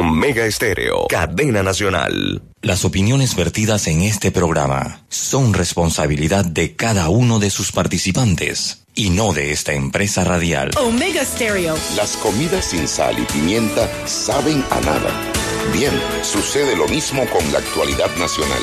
Omega Estéreo, cadena nacional. Las opiniones vertidas en este programa son responsabilidad de cada uno de sus participantes y no de esta empresa radial. Omega Stereo. Las comidas sin sal y pimienta saben a nada. Bien, sucede lo mismo con la actualidad nacional.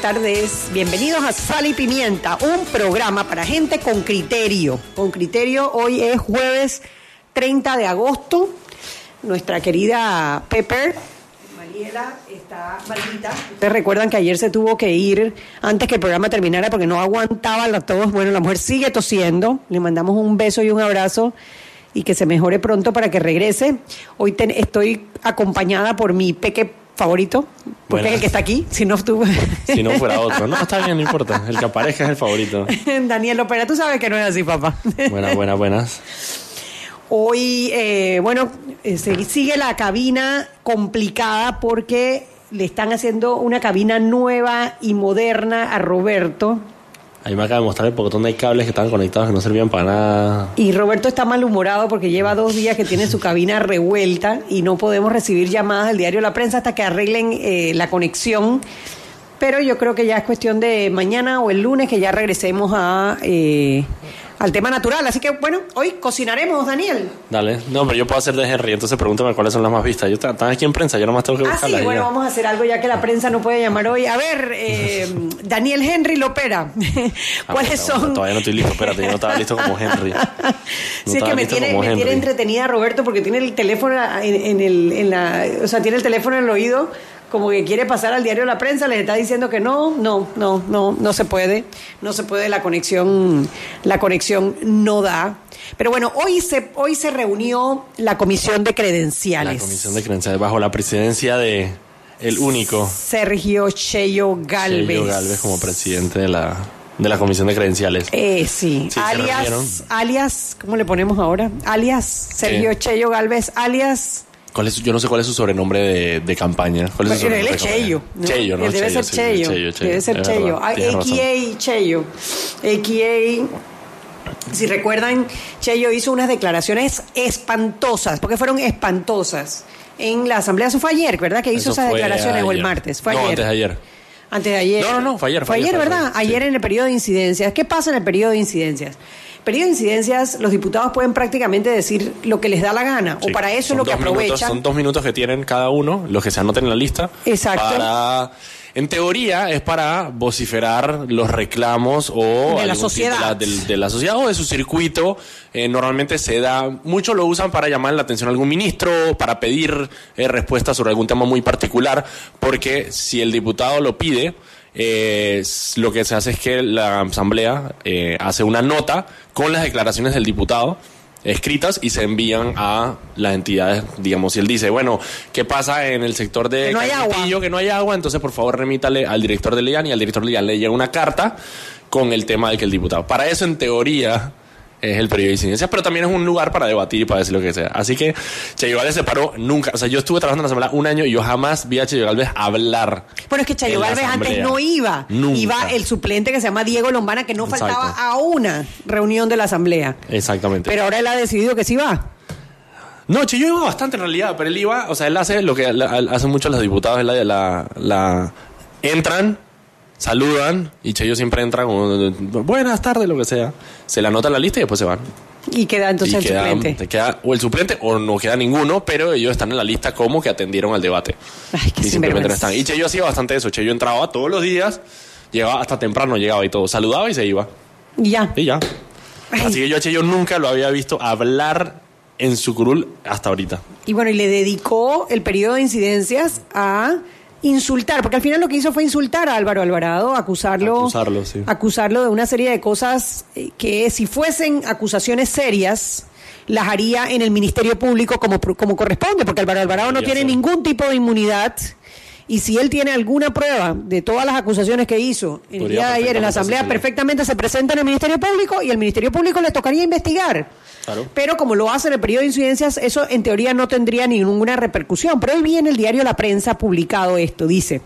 Buenas tardes, bienvenidos a Sal y Pimienta, un programa para gente con criterio. Con criterio, hoy es jueves 30 de agosto. Nuestra querida Pepper, Mariela, está maldita. Ustedes recuerdan que ayer se tuvo que ir antes que el programa terminara porque no aguantaba la tos. Bueno, la mujer sigue tosiendo. Le mandamos un beso y un abrazo y que se mejore pronto para que regrese. Hoy estoy acompañada por mi peque favorito, porque es el que está aquí, si no estuvo. Si no fuera otro. No, está bien, no importa. El que aparezca es el favorito. Daniel Opera, tú sabes que no es así, papá. Buenas, buenas, buenas. Hoy, eh, bueno, eh, se- sigue la cabina complicada porque le están haciendo una cabina nueva y moderna a Roberto. Ahí me acaba de mostrar el pocotón de cables que estaban conectados que no servían para nada. Y Roberto está malhumorado porque lleva dos días que tiene su cabina revuelta y no podemos recibir llamadas del diario La Prensa hasta que arreglen eh, la conexión. Pero yo creo que ya es cuestión de mañana o el lunes que ya regresemos a, eh, al tema natural. Así que bueno, hoy cocinaremos, Daniel. Dale. No, pero yo puedo hacer de Henry, entonces pregúntame cuáles son las más vistas. Yo está- están aquí en prensa, yo nomás tengo que Ah, sí, buscarlas. bueno, ya. vamos a hacer algo ya que la prensa no puede llamar hoy. A ver, eh, Daniel Henry Lopera, Ah, ¿cuáles son? Todavía no estoy listo, espérate, yo no estaba listo como Henry. No sí, es que me tiene, me tiene entretenida Roberto porque tiene el teléfono en, en el, en la, o sea, tiene el teléfono en el oído como que quiere pasar al diario La Prensa, les está diciendo que no, no, no, no, no se puede, no se puede, la conexión, la conexión no da. Pero bueno, hoy se, hoy se reunió la comisión de credenciales. La comisión de credenciales bajo la presidencia de el único Sergio Cheyo Galvez. Sergio Galvez como presidente de la, de la comisión de credenciales. Eh, sí, Sí, alias, alias, ¿cómo le ponemos ahora? Alias Sergio ¿Qué? Cheyo Galvez, alias ¿Cuál es, su- yo no sé cuál es su sobrenombre de, de campaña. ¿Cuál es su él es? Cheyo. ¿no? Cheyo, ¿no? Él debe Cheyo, ser sí, Cheyo. Cheyo, Cheyo, Debe ser Cheyo. verdad, Ah. AKA Cheyo. AKA. Si recuerdan, Cheyo hizo unas declaraciones espantosas, porque fueron espantosas. En la asamblea, eso fue ayer, ¿verdad? Que hizo Eso esas declaraciones o el martes. Fue No, ayer. antes de ayer. Antes de ayer. No, no, no, fue ayer, Fue fue ayer, ayer, fue ¿verdad? ayer, sí. En el periodo de incidencias. ¿Qué pasa en el periodo de incidencias? Periodo de incidencias, los diputados pueden prácticamente decir lo que les da la gana, o para eso es lo que minutos- aprovechan. son dos minutos que tienen cada uno, los que se anoten en la lista. Exacto. Para, en teoría, es para vociferar los reclamos o De la sociedad. De la, de la sociedad o de su circuito. Eh, normalmente se da, muchos lo usan para llamar la atención a algún ministro, para pedir eh, respuestas sobre algún tema muy particular, porque si el diputado lo pide, eh, lo que se hace es que la asamblea eh, hace una nota con las declaraciones del diputado escritas y se envían a las entidades, digamos, si él dice, bueno, ¿qué pasa en el sector de Que no hay agua. Que no hay agua, entonces por favor remítale al director de Lean y al director de le llega una carta con el tema del que el diputado. Para eso, en teoría, es el periodo de incidencias, pero también es un lugar para debatir y para decir lo que sea. Así que Che Galvez se paró nunca. O sea, yo estuve trabajando en la Asamblea un año y yo jamás vi a Che Galvez hablar. Bueno, es que Chayo Galvez antes no iba. Nunca. Iba el suplente que se llama Diego Lombana, que no Exacto. faltaba a una reunión de la asamblea. Exactamente. Pero ahora él ha decidido que sí va. No, Che, yo iba bastante en realidad, pero él iba, o sea, él hace lo que hacen muchos los diputados, él la, la, la- entran, saludan, y Che, siempre entra como, buenas tardes, lo que sea, se le anota en la lista y después se van. Y queda entonces y el queda, suplente. queda o el suplente o no queda ninguno, pero ellos están en la lista como que atendieron al debate. Ay, qué y simplemente no están. Y Cheyo hacía bastante eso, Cheyo entraba todos los días, llegaba hasta temprano, llegaba y todo, saludaba y se iba. Y ya. Y ya. Ay. Así que yo a Cheyo nunca lo había visto hablar en su curul hasta ahorita. Y bueno, y le dedicó el periodo de incidencias a insultar, porque al final lo que hizo fue insultar a Álvaro Alvarado, acusarlo, Acusarlo, sí. acusarlo de una serie de cosas eh, que si fuesen acusaciones serias las haría en el Ministerio Público como, como corresponde, porque Álvaro Alvarado no tiene ningún tipo de inmunidad y si él tiene alguna prueba de todas las acusaciones que hizo el día de ayer en la Asamblea, hacerlo. perfectamente se presenta en el Ministerio Público y el Ministerio Público le tocaría investigar. Claro. Pero como lo hace en el periodo de incidencias, eso en teoría no tendría ninguna repercusión. Pero hoy vi en el diario La Prensa publicado esto, dice.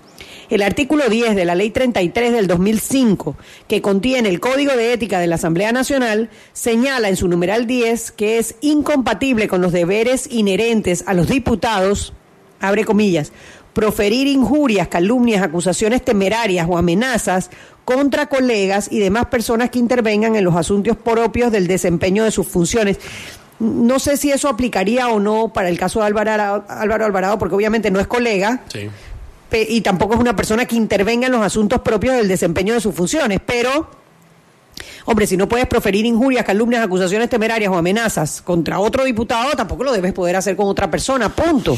El artículo 10 de la Ley 33 del 2005, que contiene el Código de Ética de la Asamblea Nacional, señala en su numeral 10 que es incompatible con los deberes inherentes a los diputados, abre comillas, proferir injurias, calumnias, acusaciones temerarias o amenazas contra colegas y demás personas que intervengan en los asuntos propios del desempeño de sus funciones. No sé si eso aplicaría o no para el caso de Álvaro, Alvarado, porque obviamente no es colega Sí. y tampoco es una persona que intervenga en los asuntos propios del desempeño de sus funciones, pero, hombre, si no puedes proferir injurias, calumnias, acusaciones temerarias o amenazas contra otro diputado, tampoco lo debes poder hacer con otra persona, punto.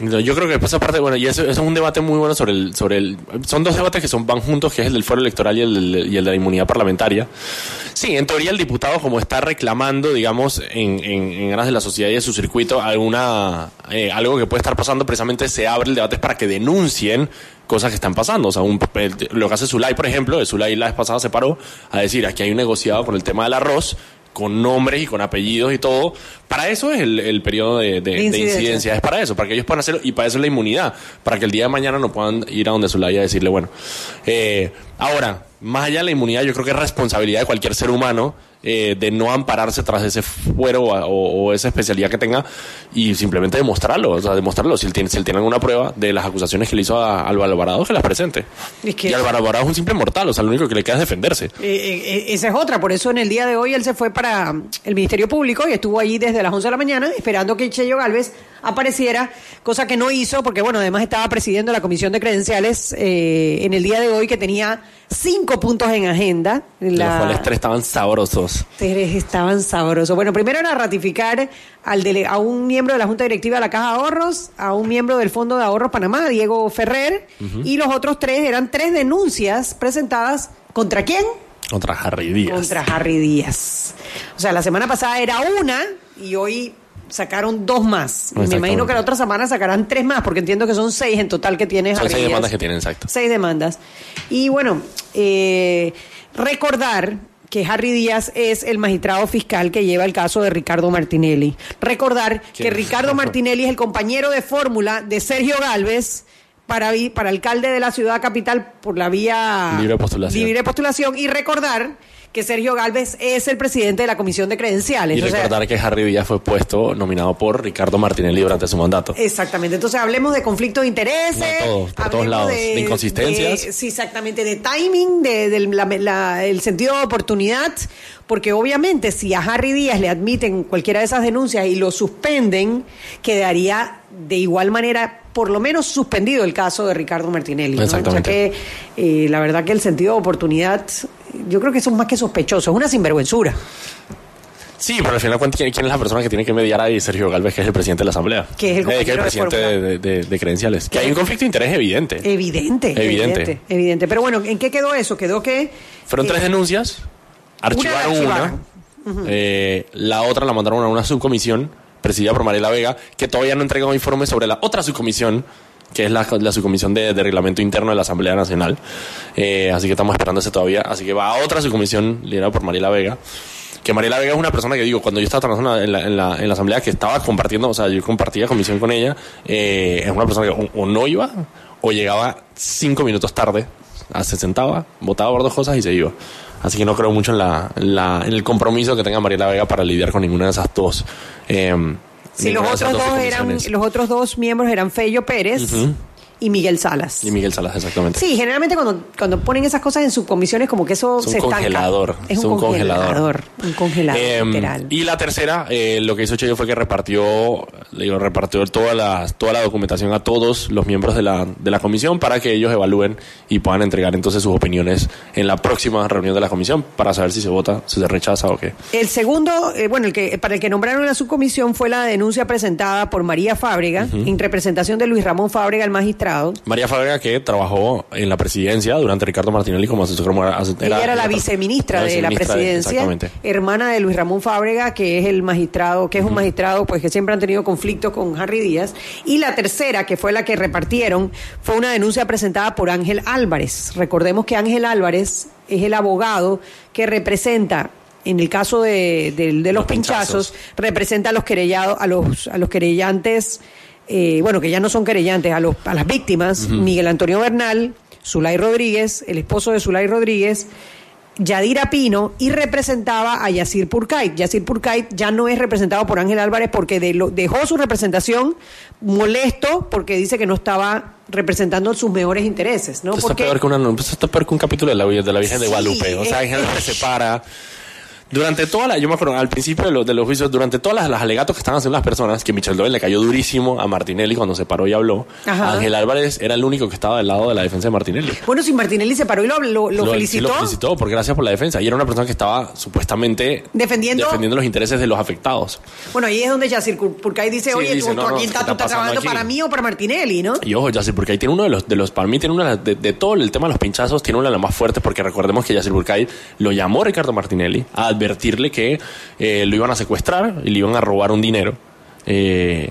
Yo creo que después aparte, bueno, y eso, es un debate muy bueno sobre el, sobre el, son dos debates que son, van juntos, que es el del fuero electoral y el, y el de la inmunidad parlamentaria. Sí, en teoría el diputado como está reclamando, digamos, en, en, en aras de la sociedad y de su circuito, alguna, eh, algo que puede estar pasando, precisamente se abre el debate para que denuncien cosas que están pasando. O sea, un, lo que hace Zulay, por ejemplo, Zulay la vez pasada se paró a decir, aquí hay un negociado con el tema del arroz, con nombres y con apellidos y todo. Para eso es el, el periodo de, de- de incidencia. Es para eso, para que ellos puedan hacerlo y para eso es la inmunidad. Para que el día de mañana no puedan ir a donde Zulay a decirle, bueno. eh, ahora, más allá de la inmunidad, yo creo que es responsabilidad de cualquier ser humano eh, de no ampararse tras ese fuero o, o esa especialidad que tenga y simplemente demostrarlo. O sea, demostrarlo. Si él tiene, si él tiene alguna prueba de las acusaciones que le hizo a Álvaro Alvarado, que las presente. Es que- Y Álvaro Alvarado es un simple mortal, o sea, lo único que le queda es defenderse. Eh, eh, esa es otra, por eso en el día de hoy él se fue para el Ministerio Público y estuvo allí desde las 11 de la mañana esperando que Cheyo Galvez apareciera, cosa que no hizo porque, bueno, además estaba presidiendo la Comisión de Credenciales eh, en el día de hoy que tenía cinco puntos en agenda. Los cuales tres estaban sabrosos. Tres estaban sabrosos. Bueno, primero era ratificar al dele- a un miembro de la Junta Directiva de la Caja de Ahorros, a un miembro del Fondo de Ahorros Panamá, Diego Ferrer, y los otros tres eran tres denuncias presentadas contra quién? Contra Harry Díaz. Contra Harry Díaz. O sea, la semana pasada era una y hoy sacaron dos más. Y me imagino que la otra semana sacarán tres más, porque entiendo que son seis en total que tiene Son seis demandas que tienen, exacto. Seis demandas. Y bueno, eh, recordar que Harry Díaz es el magistrado fiscal que lleva el caso de Ricardo Martinelli. Recordar que. Ricardo Martinelli es el compañero de fórmula de Sergio Galvez para, para alcalde de la ciudad capital por la vía Libre postulación. libre postulación. Y recordar que Sergio Galvez es el presidente de la Comisión de Credenciales. Y O sea, recordar que Harry Díaz fue puesto, nominado por Ricardo Martinelli durante su mandato. Exactamente. Entonces hablemos de conflicto de intereses. De todo, por todos lados. De inconsistencias. de- sí, exactamente. De timing, de, del- la- la- el sentido de oportunidad. Porque obviamente si a Harry Díaz le admiten cualquiera de esas denuncias y lo suspenden, quedaría de igual manera por lo menos suspendido el caso de Ricardo Martinelli. ¿no? Exactamente. Ya que eh, la verdad que el sentido de oportunidad, yo creo que eso es más que sospechoso, es una sinvergüenzura. Sí, pero al final, ¿cuánto- ¿quién, quién es la persona que tiene que mediar ahí? Sergio Galvez, que es el presidente de la Asamblea. Que es el Eh, que es el compañero de presidente de, fórmula. de- de- de credenciales. Que hay un conflicto de interés evidente. Evidente, evidente, Evidente. evidente. Pero bueno, ¿en qué quedó eso? Quedó que... Fueron eh, tres denuncias, archivaron una, eh, la otra la mandaron a una subcomisión presidida por Mariela Vega, que todavía no ha entregado informes sobre la otra subcomisión, que es la, la subcomisión de, de reglamento interno de la Asamblea Nacional. Eh, así que estamos esperando ese todavía. Así que va a otra subcomisión liderada por Mariela Vega. Que Mariela Vega es una persona que digo, cuando yo estaba trabajando en la, en la, en la asamblea que estaba compartiendo, o sea, yo compartía comisión con ella, eh, es una persona que o, o no iba o llegaba cinco minutos tarde, ah, se sentaba, votaba por dos cosas y se iba. Así que no creo mucho en, la, en, la- en el compromiso que tenga Mariela Vega para lidiar con ninguna de esas dos. eh, Ninguna los otros dos eran, los otros dos miembros eran Fello Pérez y Miguel Salas. Y Miguel Salas, exactamente. Sí, generalmente cuando, cuando ponen esas cosas en subcomisiones, como que eso Es un se estanca. congelador. Es un, congelador. Un congelador, Eh, literal. y la tercera, eh, lo que hizo Cheyo fue que repartió, digo, repartió toda la, toda la documentación a todos los miembros de la, de la comisión para que ellos evalúen y puedan entregar entonces sus opiniones en la próxima reunión de la comisión para saber si se vota, si se rechaza o qué. El segundo, eh, bueno, el que para el que nombraron la subcomisión fue la denuncia presentada por María Fábrega, en representación de Luis Ramón Fábrega, el magistrado magistrado. María Fábrega, que trabajó en la presidencia durante Ricardo Martinelli como asesor. Ella era la viceministra de la presidencia, hermana de Luis Ramón Fábrega, que es el magistrado, que es un magistrado pues que siempre han tenido conflictos con Harry Díaz. Y la tercera, que fue la que repartieron, fue una denuncia presentada por Ángel Álvarez. Recordemos que Ángel Álvarez es el abogado que representa en el caso de, los, pinchazos, representa a los querellados, a los, a los querellantes, eh, bueno, que ya no son querellantes, a, los, a las víctimas, Miguel Antonio Bernal, Zulay Rodríguez, el esposo de Zulay Rodríguez, Yadira Pino y representaba a Yacir Purkait. Yacir Purkait ya no es representado por Ángel Álvarez porque dejó su representación molesto porque dice que no estaba representando sus mejores intereses, ¿no? Esto, está, peor que una, está peor que un capítulo de la, de la Virgen de Guadalupe. O sea, Ángel se para durante toda la, yo me acuerdo al principio de los, de los juicios, durante todas las, alegatos que estaban haciendo las personas, que Michel Doyle le cayó durísimo a Martinelli cuando se paró y habló, Ángel Álvarez era el único que estaba del lado de la defensa de Martinelli. Bueno, si Martinelli se paró y lo, lo, felicitó. Sí, lo felicitó, porque gracias por la defensa. Y era una persona que estaba supuestamente defendiendo, defendiendo los intereses de los afectados. Bueno, ahí es donde Yacir Purkay dice, oye, tú, aquí estás, tú estás trabajando para mí o para Martinelli, ¿no? Y ojo, Yacir Purkay tiene uno de los, de los para mí tiene una de, de, todo el tema de los pinchazos, tiene una de las más fuertes, porque recordemos que Yacir Purkay lo llamó Ricardo Martinelli a advertirle que eh, lo iban a secuestrar y le iban a robar un dinero. Eh,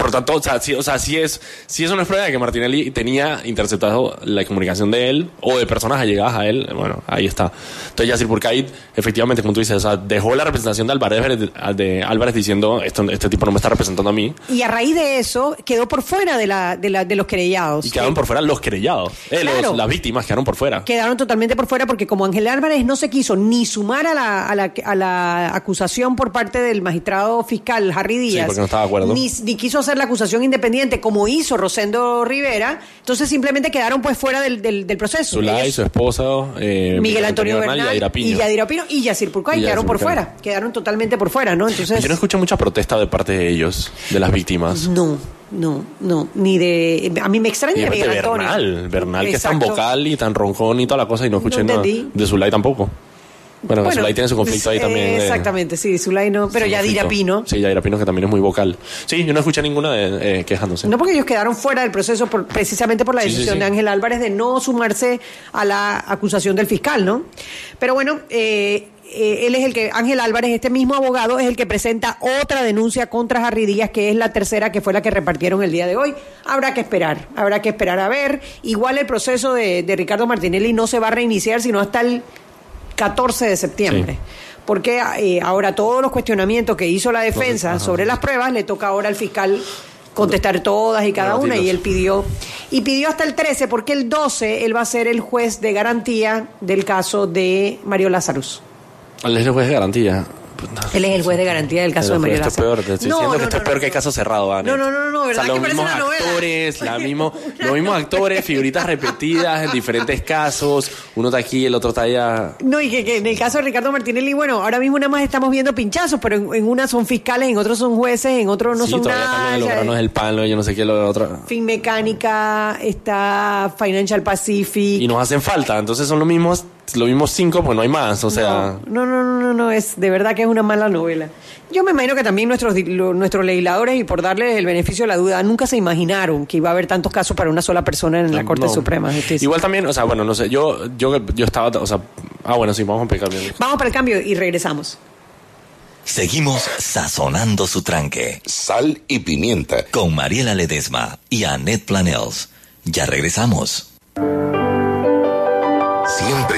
por lo tanto, o sea, sí, o sea, es, sí es una prueba de que Martinelli tenía interceptado la comunicación de él o de personas allegadas a él. Bueno, ahí está. Entonces, Yacir Purkait, efectivamente, como tú dices, o sea, dejó la representación de Álvarez, de, Álvarez diciendo, este tipo no me está representando a mí. Y a raíz de eso, quedó por fuera de, la, de, la, de los querellados. Y quedaron por fuera los querellados. Eh, las víctimas quedaron por fuera. Quedaron totalmente por fuera porque como Ángel Álvarez no se quiso ni sumar a la, a la, a la acusación por parte del magistrado fiscal Harry Díaz. Sí, porque no estaba de acuerdo. Ni, ni quiso hacer la acusación independiente como hizo Rosendo Rivera, entonces simplemente quedaron pues fuera del, del, proceso. Zulay, su esposo, eh, Miguel Antonio, Bernal, y Yadira Pino. Y Yadira Pino y Yacir Purcay quedaron por fuera, quedaron totalmente por fuera, ¿no? Entonces... Yo no escucho mucha protesta de parte de ellos, de las víctimas. No, no, no, ni de... A mí me extraña Miguel Antonio. Bernal, Bernal que es tan vocal y tan ronjón y toda la cosa y no escuché nada de Zulay tampoco. Bueno, bueno Zulay tiene su conflicto ahí también. Exactamente, sí, Zulay no, pero Yadira Pino. Sí, Yadira Pino que también es muy vocal. Sí, yo no escuché ninguna de, eh, quejándose. No, porque ellos quedaron fuera del proceso precisamente por la decisión de Ángel Álvarez de no sumarse a la acusación del fiscal, ¿no? Pero bueno, eh, eh, él es el que, Ángel Álvarez, este mismo abogado, es el que presenta otra denuncia contra Harry Díaz, que es la tercera que fue la que repartieron el día de hoy. Habrá que esperar, habrá que esperar a ver. Igual el proceso de, de Ricardo Martinelli no se va a reiniciar, sino hasta el 14 de septiembre. Porque eh, ahora todos los cuestionamientos que hizo la defensa sobre las pruebas le toca ahora al fiscal contestar todas y cada una y él pidió y pidió hasta el 13 porque el 12 él va a ser el juez de garantía del caso de Mario Lazarus. ¿El es el juez de garantía? Él es el juez de garantía del caso de Esto peor, te estoy diciendo que esto es peor que el caso cerrado, No, no, no, no, ¿verdad o sea, los mismos actores, la mismo, los mismos actores, figuritas repetidas en diferentes casos, uno está aquí, el otro está allá. No, y que, en el caso de Ricardo Martinelli, bueno, ahora mismo nada más estamos viendo pinchazos, pero en, una son fiscales, en otros son jueces, en otros no son nada. Sí, todavía no es el palo, yo no sé qué lo otro. Fin Mecánica, está Financial Pacific. Y nos hacen falta, entonces son los mismos lo mismos cinco, pues no hay más, o sea... No, no, no, no, no, es de verdad que es una mala novela. Yo me imagino que también nuestros, nuestros legisladores, y por darles el beneficio de la duda, nunca se imaginaron que iba a haber tantos casos para una sola persona en la Corte Suprema Igual también, o sea, bueno, no sé, yo, yo, yo estaba, o sea, ah, bueno, sí, vamos para el cambio. Vamos para el cambio y regresamos. Seguimos sazonando su tranque. Sal y pimienta. Con Mariela Ledesma y Annette Planels. Ya regresamos.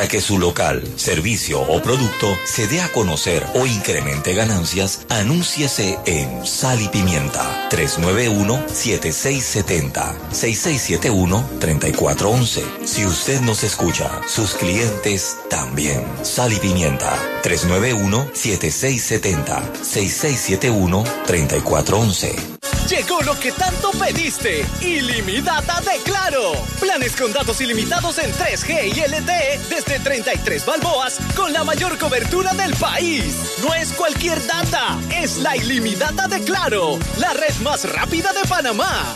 Para que su local, servicio o producto se dé a conocer o incremente ganancias, anúnciese en Sal y Pimienta 391-7670-6671-3411. Si usted nos escucha, sus clientes también. Sal y Pimienta 391-7670-6671-3411. Llegó lo que tanto pediste. Ilimitada de Claro. Planes con datos ilimitados en 3G y LTE desde 33 balboas con la mayor cobertura del país. No es cualquier data, es la ilimitada de Claro, la red más rápida de Panamá.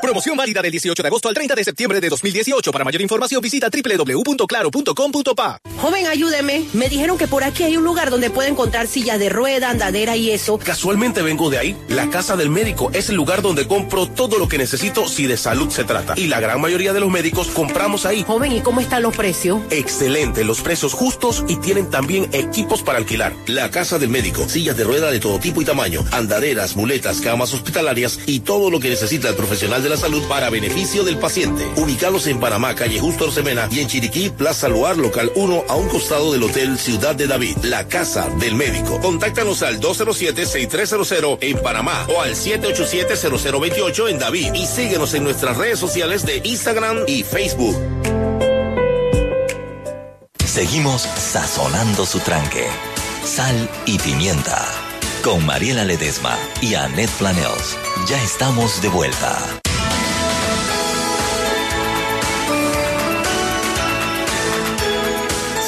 Promoción válida del 18 de agosto al 30 de septiembre de 2018. Para mayor información visita www.claro.com.pa. Joven, ayúdeme. Me dijeron que por aquí hay un lugar donde puede encontrar sillas de rueda, andadera y eso. Casualmente vengo de ahí. La casa del médico es el lugar donde compro todo lo que necesito si de salud se trata. Y la gran mayoría de los médicos compramos ahí. Joven, ¿y cómo están los precios? Excelente, los precios justos y tienen también equipos para alquilar. La casa del médico, sillas de rueda de todo tipo y tamaño, andaderas, muletas, camas hospitalarias y todo lo que necesita el profesional de la salud para beneficio del paciente. Ubicados en Panamá, calle Justo Orsemena y en Chiriquí, Plaza Luar, local 1, a un costado del Hotel Ciudad de David, la casa del médico. Contáctanos al 207-6300 en Panamá o al 787-0028 en David y síguenos en nuestras redes sociales de Instagram y Facebook. Seguimos sazonando su tranque. Sal y pimienta. Con Mariela Ledesma y Annette Planels. Ya estamos de vuelta.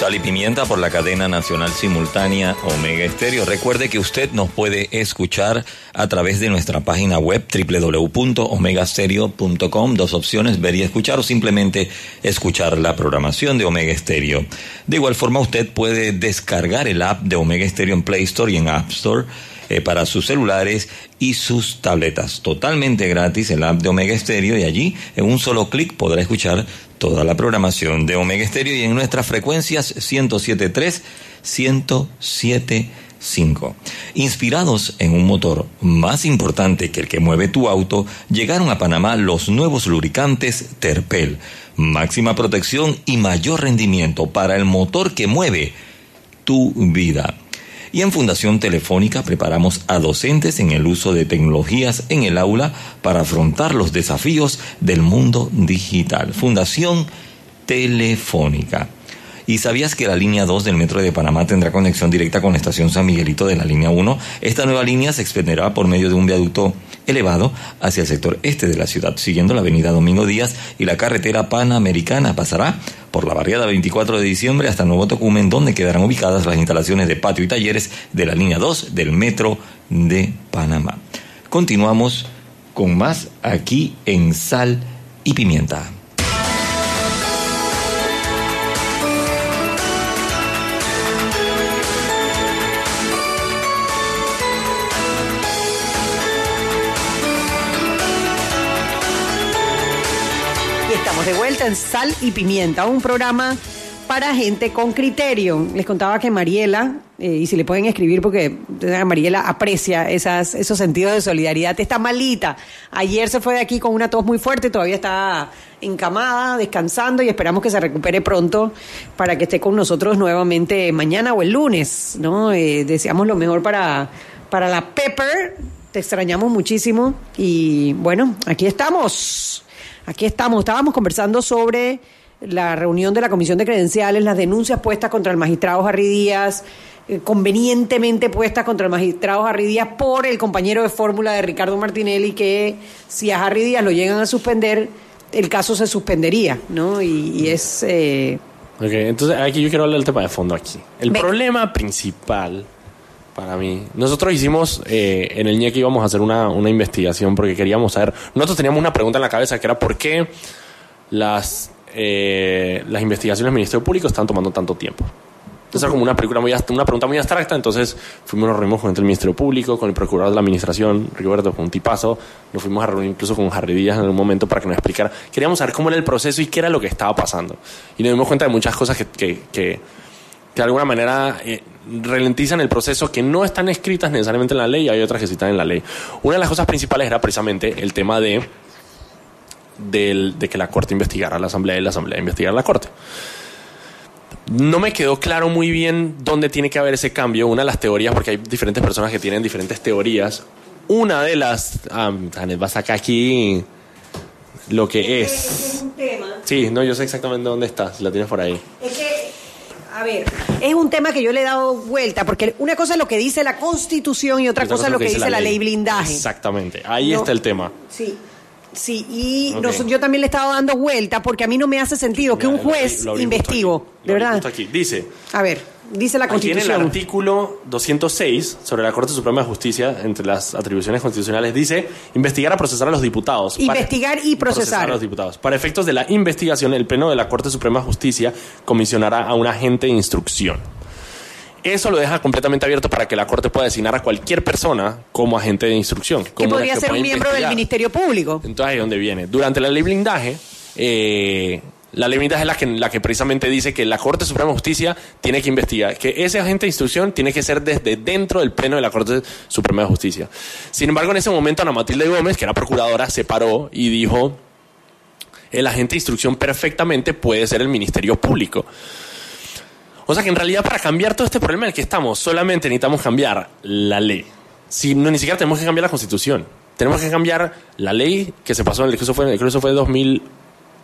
Sal y Pimienta por la cadena nacional simultánea Omega Estéreo. Recuerde que usted nos puede escuchar a través de nuestra página web www.omegastereo.com. Dos opciones, ver y escuchar o simplemente escuchar la programación de Omega Estéreo. De igual forma, usted puede descargar el app de Omega Estéreo en Play Store y en App Store eh, para sus celulares y sus tabletas. Totalmente gratis el app de Omega Stereo y allí en un solo clic podrá escuchar toda la programación de Omega Stereo y en nuestras frecuencias 107.3, 107.5. Inspirados en un motor más importante que el que mueve tu auto, llegaron a Panamá los nuevos lubricantes Terpel. Máxima protección y mayor rendimiento para el motor que mueve tu vida. Y en Fundación Telefónica preparamos a docentes en el uso de tecnologías en el aula para afrontar los desafíos del mundo digital. Fundación Telefónica. ¿Y sabías que la línea 2 del Metro de Panamá tendrá conexión directa con la estación San Miguelito de la línea 1? Esta nueva línea se extenderá por medio de un viaducto elevado hacia el sector este de la ciudad, siguiendo la avenida Domingo Díaz y la carretera panamericana. Pasará por la barriada 24 de diciembre hasta Nuevo Tocumen, donde quedarán ubicadas las instalaciones de patio y talleres de la línea 2 del Metro de Panamá. Continuamos con más aquí en Sal y Pimienta. En Sal y Pimienta, un programa para gente con criterio. Les contaba que Mariela, eh, y si le pueden escribir porque Mariela aprecia esas, esos sentidos de solidaridad, está malita. Ayer se fue de aquí con una tos muy fuerte, todavía está encamada, descansando y esperamos que se recupere pronto para que esté con nosotros nuevamente mañana o el lunes, ¿no? Eh, deseamos lo mejor para, para la Pepper, te extrañamos muchísimo y bueno, aquí estamos. Aquí estamos, estábamos conversando sobre la reunión de la Comisión de Credenciales, las denuncias puestas contra el magistrado Harry Díaz, eh, convenientemente puestas contra el magistrado Harry Díaz por el compañero de fórmula de Ricardo Martinelli, que si a Harry Díaz lo llegan a suspender, el caso se suspendería, ¿no? Y, y es... eh, Ok, entonces aquí yo quiero hablar del tema de fondo aquí. El problema principal para mí, nosotros hicimos eh, en el ñeque íbamos a hacer una, una investigación porque queríamos saber, nosotros teníamos una pregunta en la cabeza que era por qué las, eh, las investigaciones del Ministerio Público están tomando tanto tiempo. Entonces era como una, película muy, una pregunta muy abstracta, entonces fuimos, nos reunimos con el Ministerio Público, con el Procurador de la Administración, Rigoberto, con nos fuimos a reunir incluso con Harry Díaz en algún momento para que nos explicara, queríamos saber cómo era el proceso y qué era lo que estaba pasando. Y nos dimos cuenta de muchas cosas que, que, que, que de alguna manera eh, ralentizan el proceso, que no están escritas necesariamente en la ley, y hay otras que sí están en la ley. Una de las cosas principales era precisamente el tema de, del- de que la Corte investigara a la Asamblea y la Asamblea investigara a la Corte. No me quedó claro muy bien dónde tiene que haber ese cambio. Una de las teorías, porque hay diferentes personas que tienen diferentes teorías. Una de las. ah, va a sacar aquí lo que es. Sí, no, yo sé exactamente dónde está, si la tienes por ahí. Es que A ver, es un tema que yo le he dado vuelta, porque una cosa es lo que dice la Constitución y otra, cosa es lo que, dice la ley, blindaje. Exactamente, ahí No. está el tema. Sí. Sí, y nos- yo también le he estado dando vuelta porque a mí no me hace sentido que un juez aquí, de verdad. aquí. Dice, A ver, dice la Aquí en el artículo 206 sobre la Corte Suprema de Justicia, entre las atribuciones constitucionales, dice investigar a procesar a los diputados. Para- Investigar y procesar. a los diputados. Para efectos de la investigación, el Pleno de la Corte Suprema de Justicia comisionará a un agente de instrucción. Eso lo deja completamente abierto para que la Corte pueda designar a cualquier persona como agente de instrucción. que como la podría ser un miembro del. Ministerio Público. Entonces ahí es donde viene. Durante la ley blindaje, eh, la ley blindaje es la que, la que precisamente dice que la Corte Suprema de Justicia tiene que investigar, que ese agente de instrucción tiene que ser desde dentro del pleno de la Corte Suprema de Justicia. Sin embargo, en ese momento Ana Matilde Gómez, que era procuradora, se paró y dijo, el agente de instrucción perfectamente puede ser el Ministerio Público. O sea que en realidad para cambiar todo este problema en el que estamos, solamente necesitamos cambiar la ley. Si no, ni siquiera tenemos que cambiar la constitución. Tenemos que cambiar la ley que se pasó en el que eso fue, creo que eso fue 2000,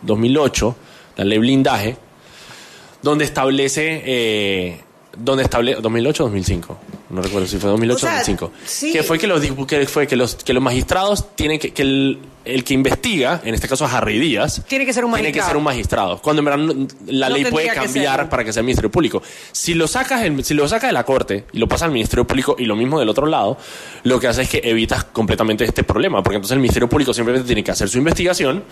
2008, la ley blindaje, donde establece, eh, donde establece 2008 o 2005, no recuerdo si fue 2008 o, O sea, 2005, sí. que fue que los que fue que los que los magistrados tienen que, que el, el que investiga, en este caso Harry Díaz, Tiene que ser un tiene que magistrado. ser un magistrado. Cuando en verdad la No ley puede que cambiar para que sea el Ministerio Público. Si lo sacas, el- si lo sacas de la Corte y lo pasas al Ministerio Público y lo mismo del otro lado, lo que hace es que evitas completamente este problema, porque entonces el Ministerio Público simplemente tiene que hacer su investigación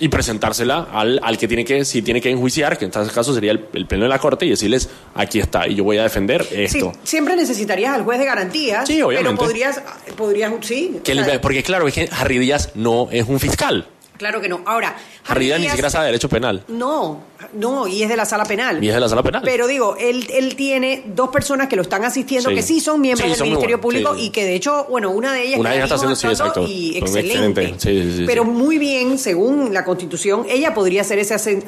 y presentársela al, al que tiene que, si tiene que enjuiciar, que en este caso sería el, el pleno de la Corte, y decirles, aquí está, y yo voy a defender Sí, esto. siempre necesitarías al juez de garantías. Sí, obviamente. Pero podrías, podrías sí. O sea, porque claro, es que Harry Díaz no es un fiscal. Claro que no. Ahora, Harry Díaz ni siquiera sabe derecho penal. No, no, y es de la sala penal. Y es de la sala penal. Pero digo, él, él tiene dos personas que lo están asistiendo Sí. que sí son miembros Sí, del son Ministerio Público sí, y que de hecho, bueno, una de ellas Una ellas está haciendo- sí, exacto. y excelente. Pero muy bien, según la Constitución, ella podría ser ese agente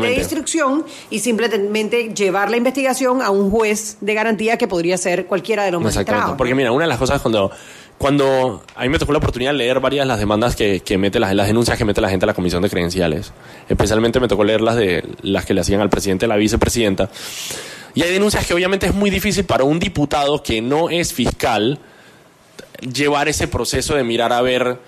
de instrucción y simplemente llevar la investigación a un juez de garantía que podría ser cualquiera de los magistrados. Porque mira, una de las cosas cuando, cuando a mí me tocó la oportunidad de leer varias de las demandas que, que mete las, denuncias que mete la gente a la comisión de credenciales. Especialmente me tocó leer las de las que le hacían al presidente a la vicepresidenta. Y hay denuncias que obviamente es muy difícil para un diputado que no es fiscal llevar ese proceso de mirar a ver,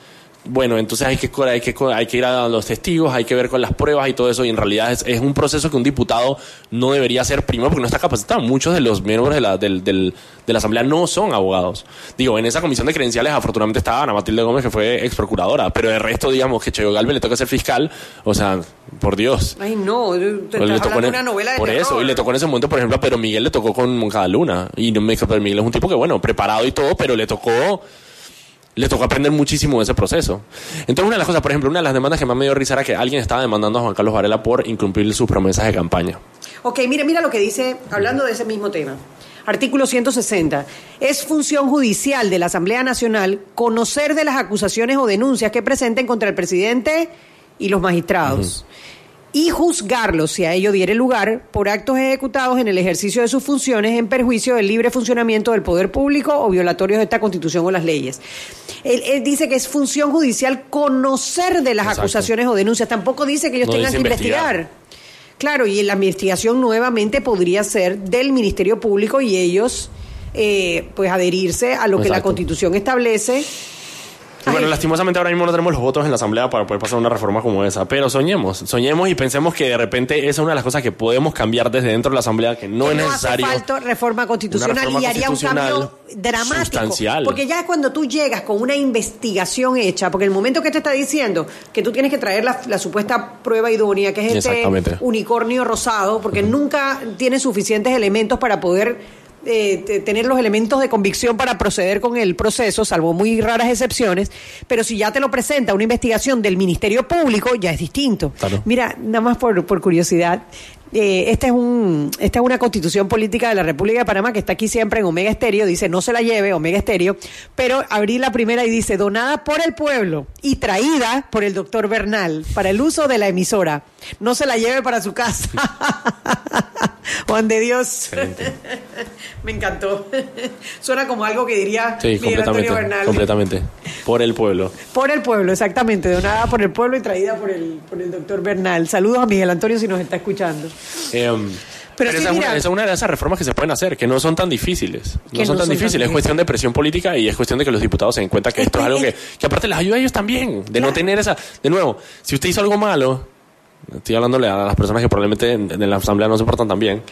bueno, entonces hay que, hay que, hay que ir a los testigos, hay que ver con las pruebas y todo eso, y en realidad es, es un proceso que un diputado no debería hacer primero porque no está capacitado. Muchos de los miembros de la, del- del- de la Asamblea no son abogados. Digo, en esa comisión de credenciales afortunadamente estaba Ana Matilde Gómez, que fue ex procuradora, pero el resto, digamos, que Cheo Galvez le toca ser fiscal, o sea, por Dios. Ay, no, te Pues le tocó en- una novela de por eso, y le tocó en ese momento, por ejemplo, a Pedro Miguel le tocó con Moncada Luna. Y no me dijo, Pedro Miguel es un tipo que, bueno, preparado y todo, pero le tocó, le tocó aprender muchísimo de ese proceso. Entonces, una de las cosas, por ejemplo, una de las demandas que más me dio risa era que alguien estaba demandando a Juan Carlos Varela por incumplir sus promesas de campaña. Ok, mira, mira lo que dice, hablando de ese mismo tema. Artículo 160. Es función judicial de la Asamblea Nacional conocer de las acusaciones o denuncias que presenten contra el presidente y los magistrados. Y juzgarlos, si a ello diere lugar, por actos ejecutados en el ejercicio de sus funciones en perjuicio del libre funcionamiento del poder público o violatorios de esta Constitución o las leyes. Él, él dice que es función judicial conocer de las Exacto. acusaciones o denuncias. Tampoco dice que ellos No tengan que investigar. investigar. Claro, y la investigación nuevamente podría ser del Ministerio Público y ellos, eh, pues, adherirse a lo que la. Constitución establece. Y bueno, Ay. lastimosamente ahora mismo no tenemos los votos en la Asamblea para poder pasar una reforma como esa, pero soñemos, soñemos y pensemos que de repente esa es una de las cosas que podemos cambiar desde dentro de la Asamblea, que no que es no necesario. hace falta reforma constitucional reforma y haría un cambio dramático. sustancial. Porque ya cuando tú llegas con una investigación hecha, porque el momento que te está diciendo que tú tienes que traer la, la supuesta prueba idónea, que es este unicornio rosado, porque nunca tiene suficientes elementos para poder eh, te- tener los elementos de convicción para proceder con el proceso, salvo muy raras excepciones, pero si ya te lo presenta una investigación del Ministerio Público, ya es distinto. Claro. Mira, nada más por, por curiosidad, eh, esta, es un, esta es una constitución política de la República de Panamá que está aquí siempre en Omega Estéreo, dice no se la lleve, Omega Estéreo, pero abrí la primera y dice donada por el pueblo y traída por el doctor Bernal para el uso de la emisora. No se la lleve para su casa. Juan de Dios. Me encantó. Suena como algo que diría Sí, Miguel completamente, Antonio Bernal. completamente. Por el pueblo. Por el pueblo, exactamente, donada por el pueblo y traída por el, por el doctor Bernal. Saludos a Miguel Antonio si nos está escuchando. Eh, Pero Pero sí, esa, es una, esa es una de esas reformas que se pueden hacer, que no son tan difíciles. No son no tan son difíciles. Es cuestión de presión política y es cuestión de que los diputados se den cuenta que Es esto es algo que, que aparte les ayuda a ellos también. De no tener esa. De nuevo, si usted hizo algo malo, estoy hablándole a las personas que probablemente en, en la asamblea no se portan tan bien.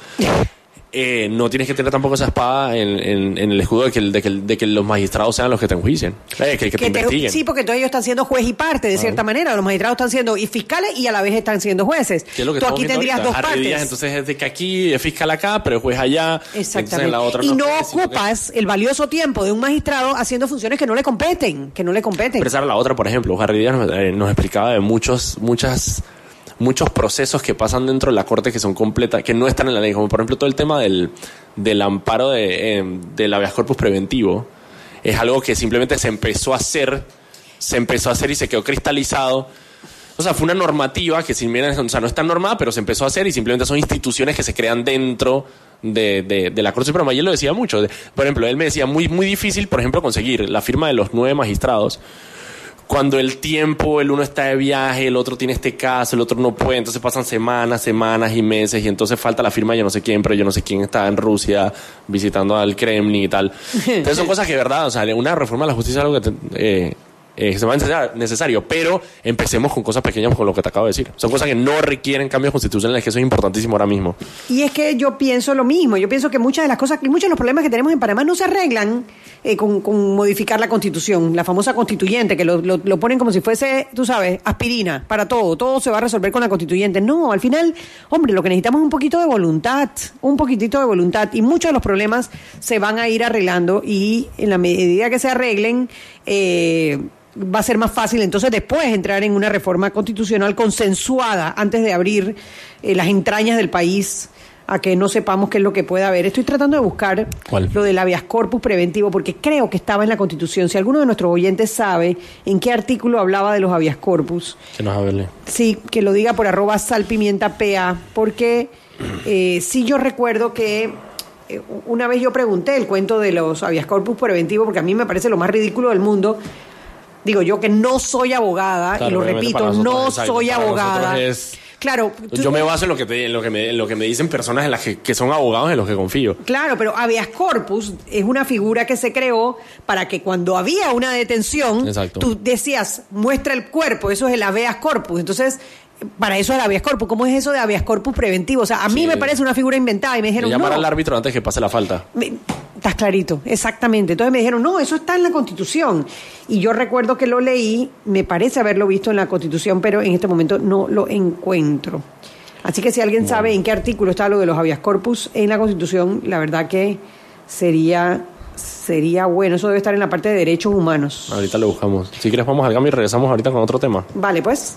Eh, no tienes que tener tampoco esa espada en, en- en el escudo de que, de, que, de que los magistrados sean los que te enjuicien, eh, que, que te Que te- investiguen. sí, porque todos ellos están siendo juez y parte, de cierta manera. Los magistrados están siendo y fiscales y a la vez están siendo jueces. Es lo que Tú aquí tendrías ahorita. dos Arredillas, partes. entonces es de que aquí es fiscal acá, pero es juez allá. Exactamente. en la otra y no ocupas el valioso tiempo de un magistrado haciendo funciones que no le competen, que no le competen. Pero esa era la otra, por ejemplo. Harry Díaz nos, eh, nos explicaba de muchos, muchas, muchos procesos que pasan dentro de la corte que son completas, que no están en la ley. Como por ejemplo todo el tema del, del amparo de, eh, del habeas corpus preventivo. Es algo que simplemente se empezó a hacer, se empezó a hacer y se quedó cristalizado. O sea, fue una normativa que, si bien, o sea, no está normada, pero se empezó a hacer y simplemente son instituciones que se crean dentro de, de- la Corte Suprema. Y él lo decía mucho. Por ejemplo, él me decía muy, muy difícil, por ejemplo, conseguir la firma de los nueve magistrados cuando el tiempo, el uno está de viaje, el otro tiene este caso, el otro no puede, entonces pasan semanas, semanas y meses y entonces falta la firma de yo no sé quién, pero yo no sé quién está en Rusia visitando al Kremlin y tal. Entonces son cosas que, verdad, o sea, una reforma de la justicia es algo que te- eh, eh, se a necesitar- necesario, pero empecemos con cosas pequeñas como lo que te acabo de decir. Son cosas que no requieren cambios constitucionales, que eso es importantísimo ahora mismo. Y es que yo pienso lo mismo. Yo pienso que muchas de las cosas, muchos de los problemas que tenemos en Panamá no se arreglan eh, con, con modificar la constitución, la famosa constituyente, que lo, lo- lo ponen como si fuese, tú sabes, aspirina para todo. Todo se va a resolver con la constituyente. No, al final, hombre, lo que necesitamos es un poquito de voluntad, un poquitito de voluntad. Y muchos de los problemas se van a ir arreglando y en la medida que se arreglen, eh, va a ser más fácil entonces después entrar en una reforma constitucional consensuada antes de abrir eh, las entrañas del país a que no sepamos qué es lo que puede haber. Estoy tratando de buscar ¿Cuál? lo del habeas corpus preventivo porque creo que estaba en la Constitución. Si alguno de nuestros oyentes sabe en qué artículo hablaba de los habeas corpus, Que nos hable. Sí, que lo diga por arroba salpimienta PA, porque eh, sí yo recuerdo que eh, una vez yo pregunté el cuento de los habeas corpus preventivo, porque a mí me parece lo más ridículo del mundo. Digo yo que no soy abogada, Claro, y lo repito, nosotros, no exacto, soy abogada. es- Claro, tú- Yo me baso en lo que, te- en lo que, me, en lo que me dicen personas en las que, que son abogados en los que confío. Claro, pero habeas corpus es una figura que se creó para que cuando había una detención, Exacto. tú decías, muestra el cuerpo, eso es el habeas corpus. Entonces, para eso es el habeas corpus. ¿Cómo es eso de habeas corpus preventivo? O sea, a mí Sí. me parece una figura inventada y me De dijeron, llamar no. al árbitro antes que pase la falta. Me- Estás clarito, exactamente. Entonces me dijeron, no, eso está en la Constitución. Y yo recuerdo que lo leí, me parece haberlo visto en la Constitución, pero en este momento no lo encuentro. Así que si alguien sabe en qué artículo está lo de los habeas corpus en la Constitución, la verdad que sería, sería bueno. Eso debe estar en la parte de derechos humanos. Ahorita lo buscamos. Si quieres vamos al cambio y regresamos ahorita con otro tema. Vale, pues,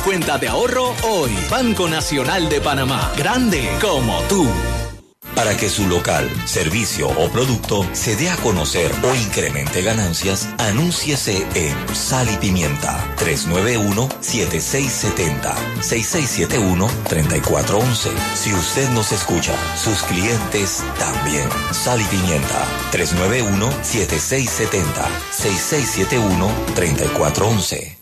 Cuenta de ahorro hoy. Banco Nacional de Panamá. Grande como tú. Para que su local, servicio o producto se dé a conocer o incremente ganancias, anúnciese en Sal y Pimienta 391-7670-6671-3411. Si usted nos escucha, sus clientes también. Sal y Pimienta 391-7670-6671-3411.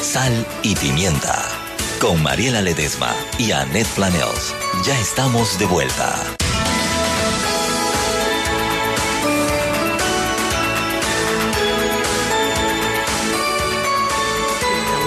Sal y pimienta. Con Mariela Ledesma y Annette Planels. Ya estamos de vuelta.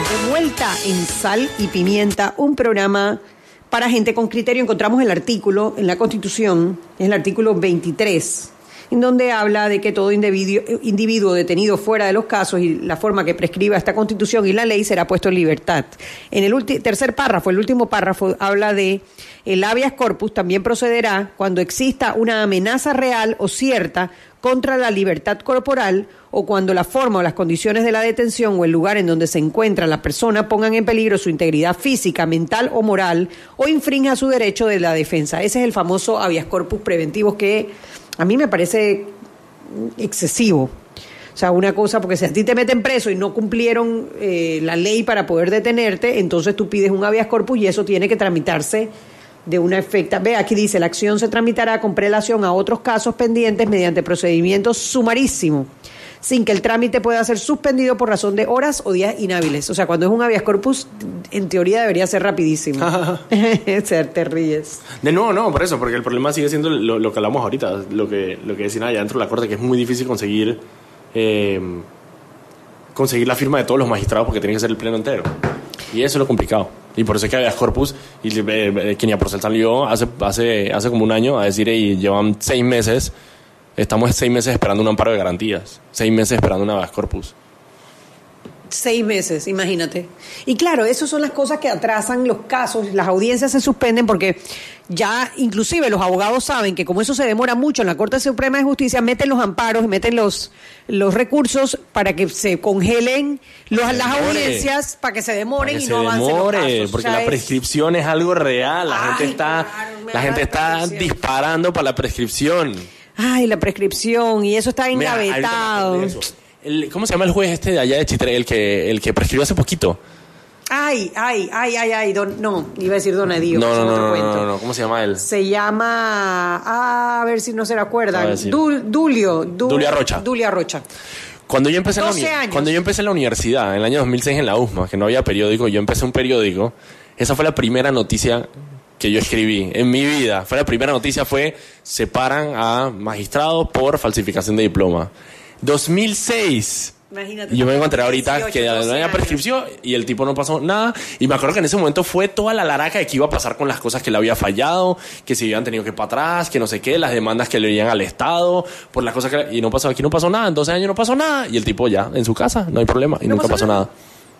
De vuelta en Sal y Pimienta, un programa para gente con criterio. Encontramos el artículo en la Constitución, es el artículo 23, en donde habla de que todo individuo, detenido fuera de los casos y la forma que prescriba esta Constitución y la ley será puesto en libertad. En el tercer párrafo, el último párrafo, habla de el habeas corpus también procederá cuando exista una amenaza real o cierta contra la libertad corporal o cuando la forma o las condiciones de la detención o el lugar en donde se encuentra la persona pongan en peligro su integridad física, mental o moral o infrinja su derecho de la defensa. Ese es el famoso habeas corpus preventivo que a mí me parece excesivo. O sea, una cosa, porque si a ti te meten preso y no cumplieron eh, la ley para poder detenerte, entonces tú pides un habeas corpus y eso tiene que tramitarse de una efecta. Ve, aquí dice, la acción se tramitará con prelación a otros casos pendientes mediante procedimientos sumarísimos, sin que el trámite pueda ser suspendido por razón de horas o días inhábiles. O sea, cuando es un habeas corpus, en teoría debería ser rapidísimo. ser, te ríes. De nuevo, no, por eso, porque el problema sigue siendo lo, lo que hablamos ahorita, lo que, lo que decían allá dentro de la corte, que es muy difícil conseguir eh, conseguir la firma de todos los magistrados porque tiene que ser el pleno entero. Y eso es lo complicado. Y por eso es que habeas corpus, y eh, eh, Kenia Porcel salió hace, hace, hace como un año a decir, y llevan seis meses, estamos seis meses esperando un amparo de garantías, seis meses esperando un habeas corpus. Seis meses, imagínate. Y claro, esas son las cosas que atrasan los casos, las audiencias se suspenden porque ya inclusive los abogados saben que como eso se demora mucho en la Corte Suprema de Justicia, meten los amparos, meten los, los recursos para que se congelen los, las audiencias, para que se demoren que y se no avancen los demore, casos. porque O sea, la es- prescripción es algo real, la Ay, gente está, claro, la gente está disparando para la prescripción. Ay, la prescripción, y eso está Mira, engavetado. eso. El- ¿Cómo se llama el juez este de allá de Chitre, el que, el que prescribió hace poquito? Ay, ay, ay, ay, ay, don, no, iba a decir Don Edío, No, no, no, no, cuento. no, no, ¿cómo se llama él? Se llama, ah, a ver si no se Te voy a recuerdan, decir. Dul- Dulio, Dul- Dulia Rocha. Dulia Rocha. Cuando yo empecé en la 12 uni- años. cuando yo empecé en la universidad, en el año 2006 en la USMA, que no había periódico, yo empecé un periódico. Esa fue la primera noticia que yo escribí en mi vida. Fue la primera noticia fue separan a magistrados por falsificación de diploma. 2006. Imagínate. Yo me encontré ahorita 18, que no 12 había prescripción y el tipo no pasó nada. Y me acuerdo que en ese momento fue toda la laraca de que iba a pasar con las cosas que le había fallado, que se habían tenido que ir para atrás, que no sé qué, las demandas que le iban al Estado, por las cosas que. Y no pasó, aquí no pasó nada, en 12 años no pasó nada. Y el tipo ya en su casa, no hay problema, y No nunca pasó pasó nada.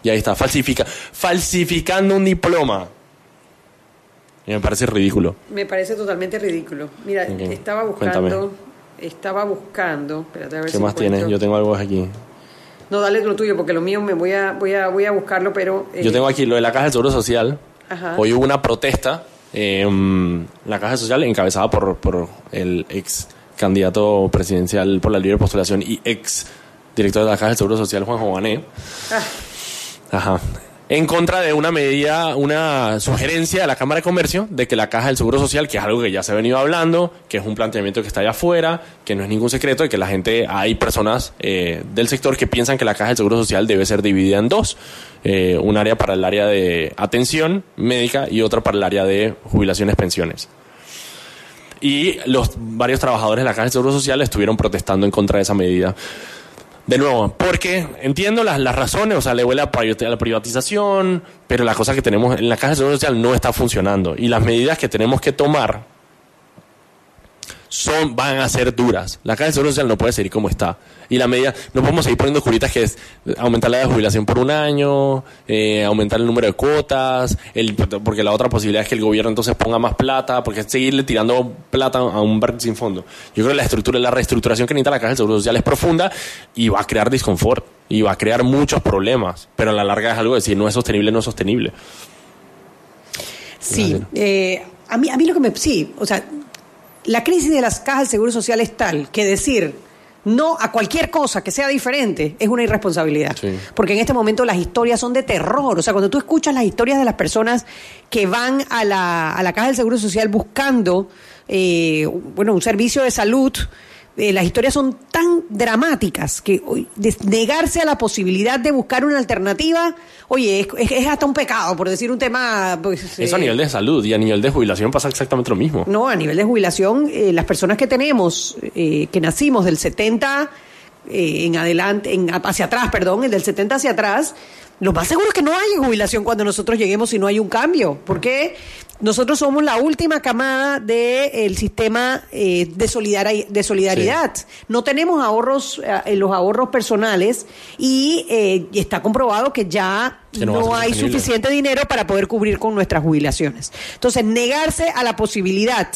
Y ahí está, falsifica, falsificando un diploma. Y me parece ridículo. Me parece totalmente ridículo. Mira, estaba cuéntame. buscando, estaba buscando, espérate a ver ¿Qué si más encuentro. tienes? Yo tengo algo aquí. No, dale lo tuyo, porque lo mío me voy a, voy a, voy a buscarlo, pero... eh, Yo tengo aquí lo de la Caja del Seguro Social. Ajá. Hoy hubo una protesta eh, en la Caja Social encabezada por, por el ex candidato presidencial por la libre postulación y ex director de la Caja del Seguro Social, Juan Jované. ah, Ajá. En contra de una medida, una sugerencia de la Cámara de Comercio de que la Caja del Seguro Social, que es algo que ya se ha venido hablando, que es un planteamiento que está allá afuera, que no es ningún secreto, y que la gente, hay personas eh, del sector que piensan que la Caja del Seguro Social debe ser dividida en dos. Eh, un área para el área de atención médica y otra para el área de jubilaciones, pensiones. Y los varios trabajadores de la Caja del Seguro Social estuvieron protestando en contra de esa medida. De nuevo, porque entiendo las, las razones, o sea, le huele a la privatización, pero la cosa que tenemos en la Caja de Seguro Social no está funcionando. Y las medidas que tenemos que tomar son, van a ser duras. La Caja de Seguro Social no puede seguir como está. Y la medida, no podemos seguir poniendo curitas que es aumentar la edad de jubilación por un año, eh, aumentar el número de cuotas, el, porque la otra posibilidad es que el gobierno entonces ponga más plata, porque es seguirle tirando plata a un bar sin fondo. Yo creo que la estructura, la reestructuración que necesita la Caja del Seguro Social es profunda y va a crear disconfort y va a crear muchos problemas, pero a la larga es algo de si no es sostenible, no es sostenible. Sí, eh, a, mí, a mí lo que me... Sí, o sea, la crisis de las cajas del Seguro Social es tal que decir no a cualquier cosa que sea diferente, es una irresponsabilidad. Sí. Porque en este momento las historias son de terror. O sea, cuando tú escuchas las historias de las personas que van a la, a la Caja del Seguro Social buscando, eh, bueno, un servicio de salud, eh, las historias son tan dramáticas que hoy, negarse a la posibilidad de buscar una alternativa, oye, es, hasta un pecado, por decir un tema... Pues, Eso a eh, nivel de salud y a nivel de jubilación pasa exactamente lo mismo. no, a nivel de jubilación, eh, las personas que tenemos, eh, que nacimos del 70 eh, en adelante, en, hacia atrás, perdón, el del 70 hacia atrás, lo más seguro es que no haya jubilación cuando nosotros lleguemos y no hay un cambio. Porque nosotros somos la última camada del sistema eh, de, solidari- de solidaridad. No tenemos ahorros, eh, en los ahorros personales y, eh, está comprobado que ya no hay suficiente dinero para poder cubrir con nuestras jubilaciones. Entonces, negarse a la posibilidad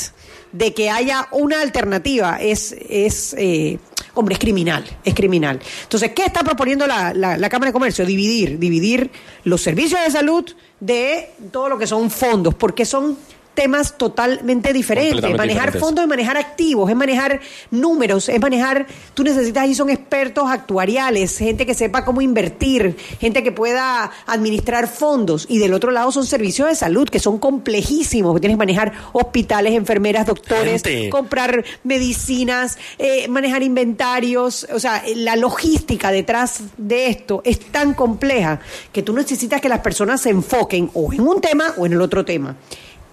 de que haya una alternativa es, es eh, hombre, es criminal, es criminal. Entonces, ¿qué está proponiendo la, la- la Cámara de Comercio? Dividir, dividir los servicios de salud de todo lo que son fondos, porque son temas totalmente diferentes. Manejar diferentes. fondos es manejar activos, es manejar números, es manejar, tú necesitas ahí son expertos actuariales, gente que sepa cómo invertir, gente que pueda administrar fondos y del otro lado son servicios de salud que son complejísimos, que tienes que manejar hospitales, enfermeras, doctores, Gente. comprar medicinas, eh, manejar inventarios, o sea, la logística detrás de esto es tan compleja que tú necesitas que las personas se enfoquen o en un tema o en el otro tema.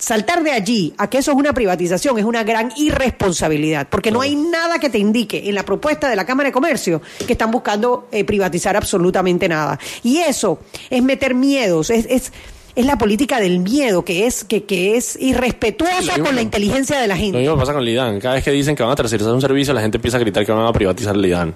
Saltar de allí a que eso es una privatización es una gran irresponsabilidad, porque no hay nada que te indique en la propuesta de la Cámara de Comercio que están buscando eh, privatizar absolutamente nada. Y eso es meter miedos, es, es, es la política del miedo, que es, que, que es irrespetuosa lo con la inteligencia de la Lo gente. mismo pasa con el IDAN. Cada vez que dicen que van a tercerizar un servicio, la gente empieza a gritar que van a privatizar el IDAN.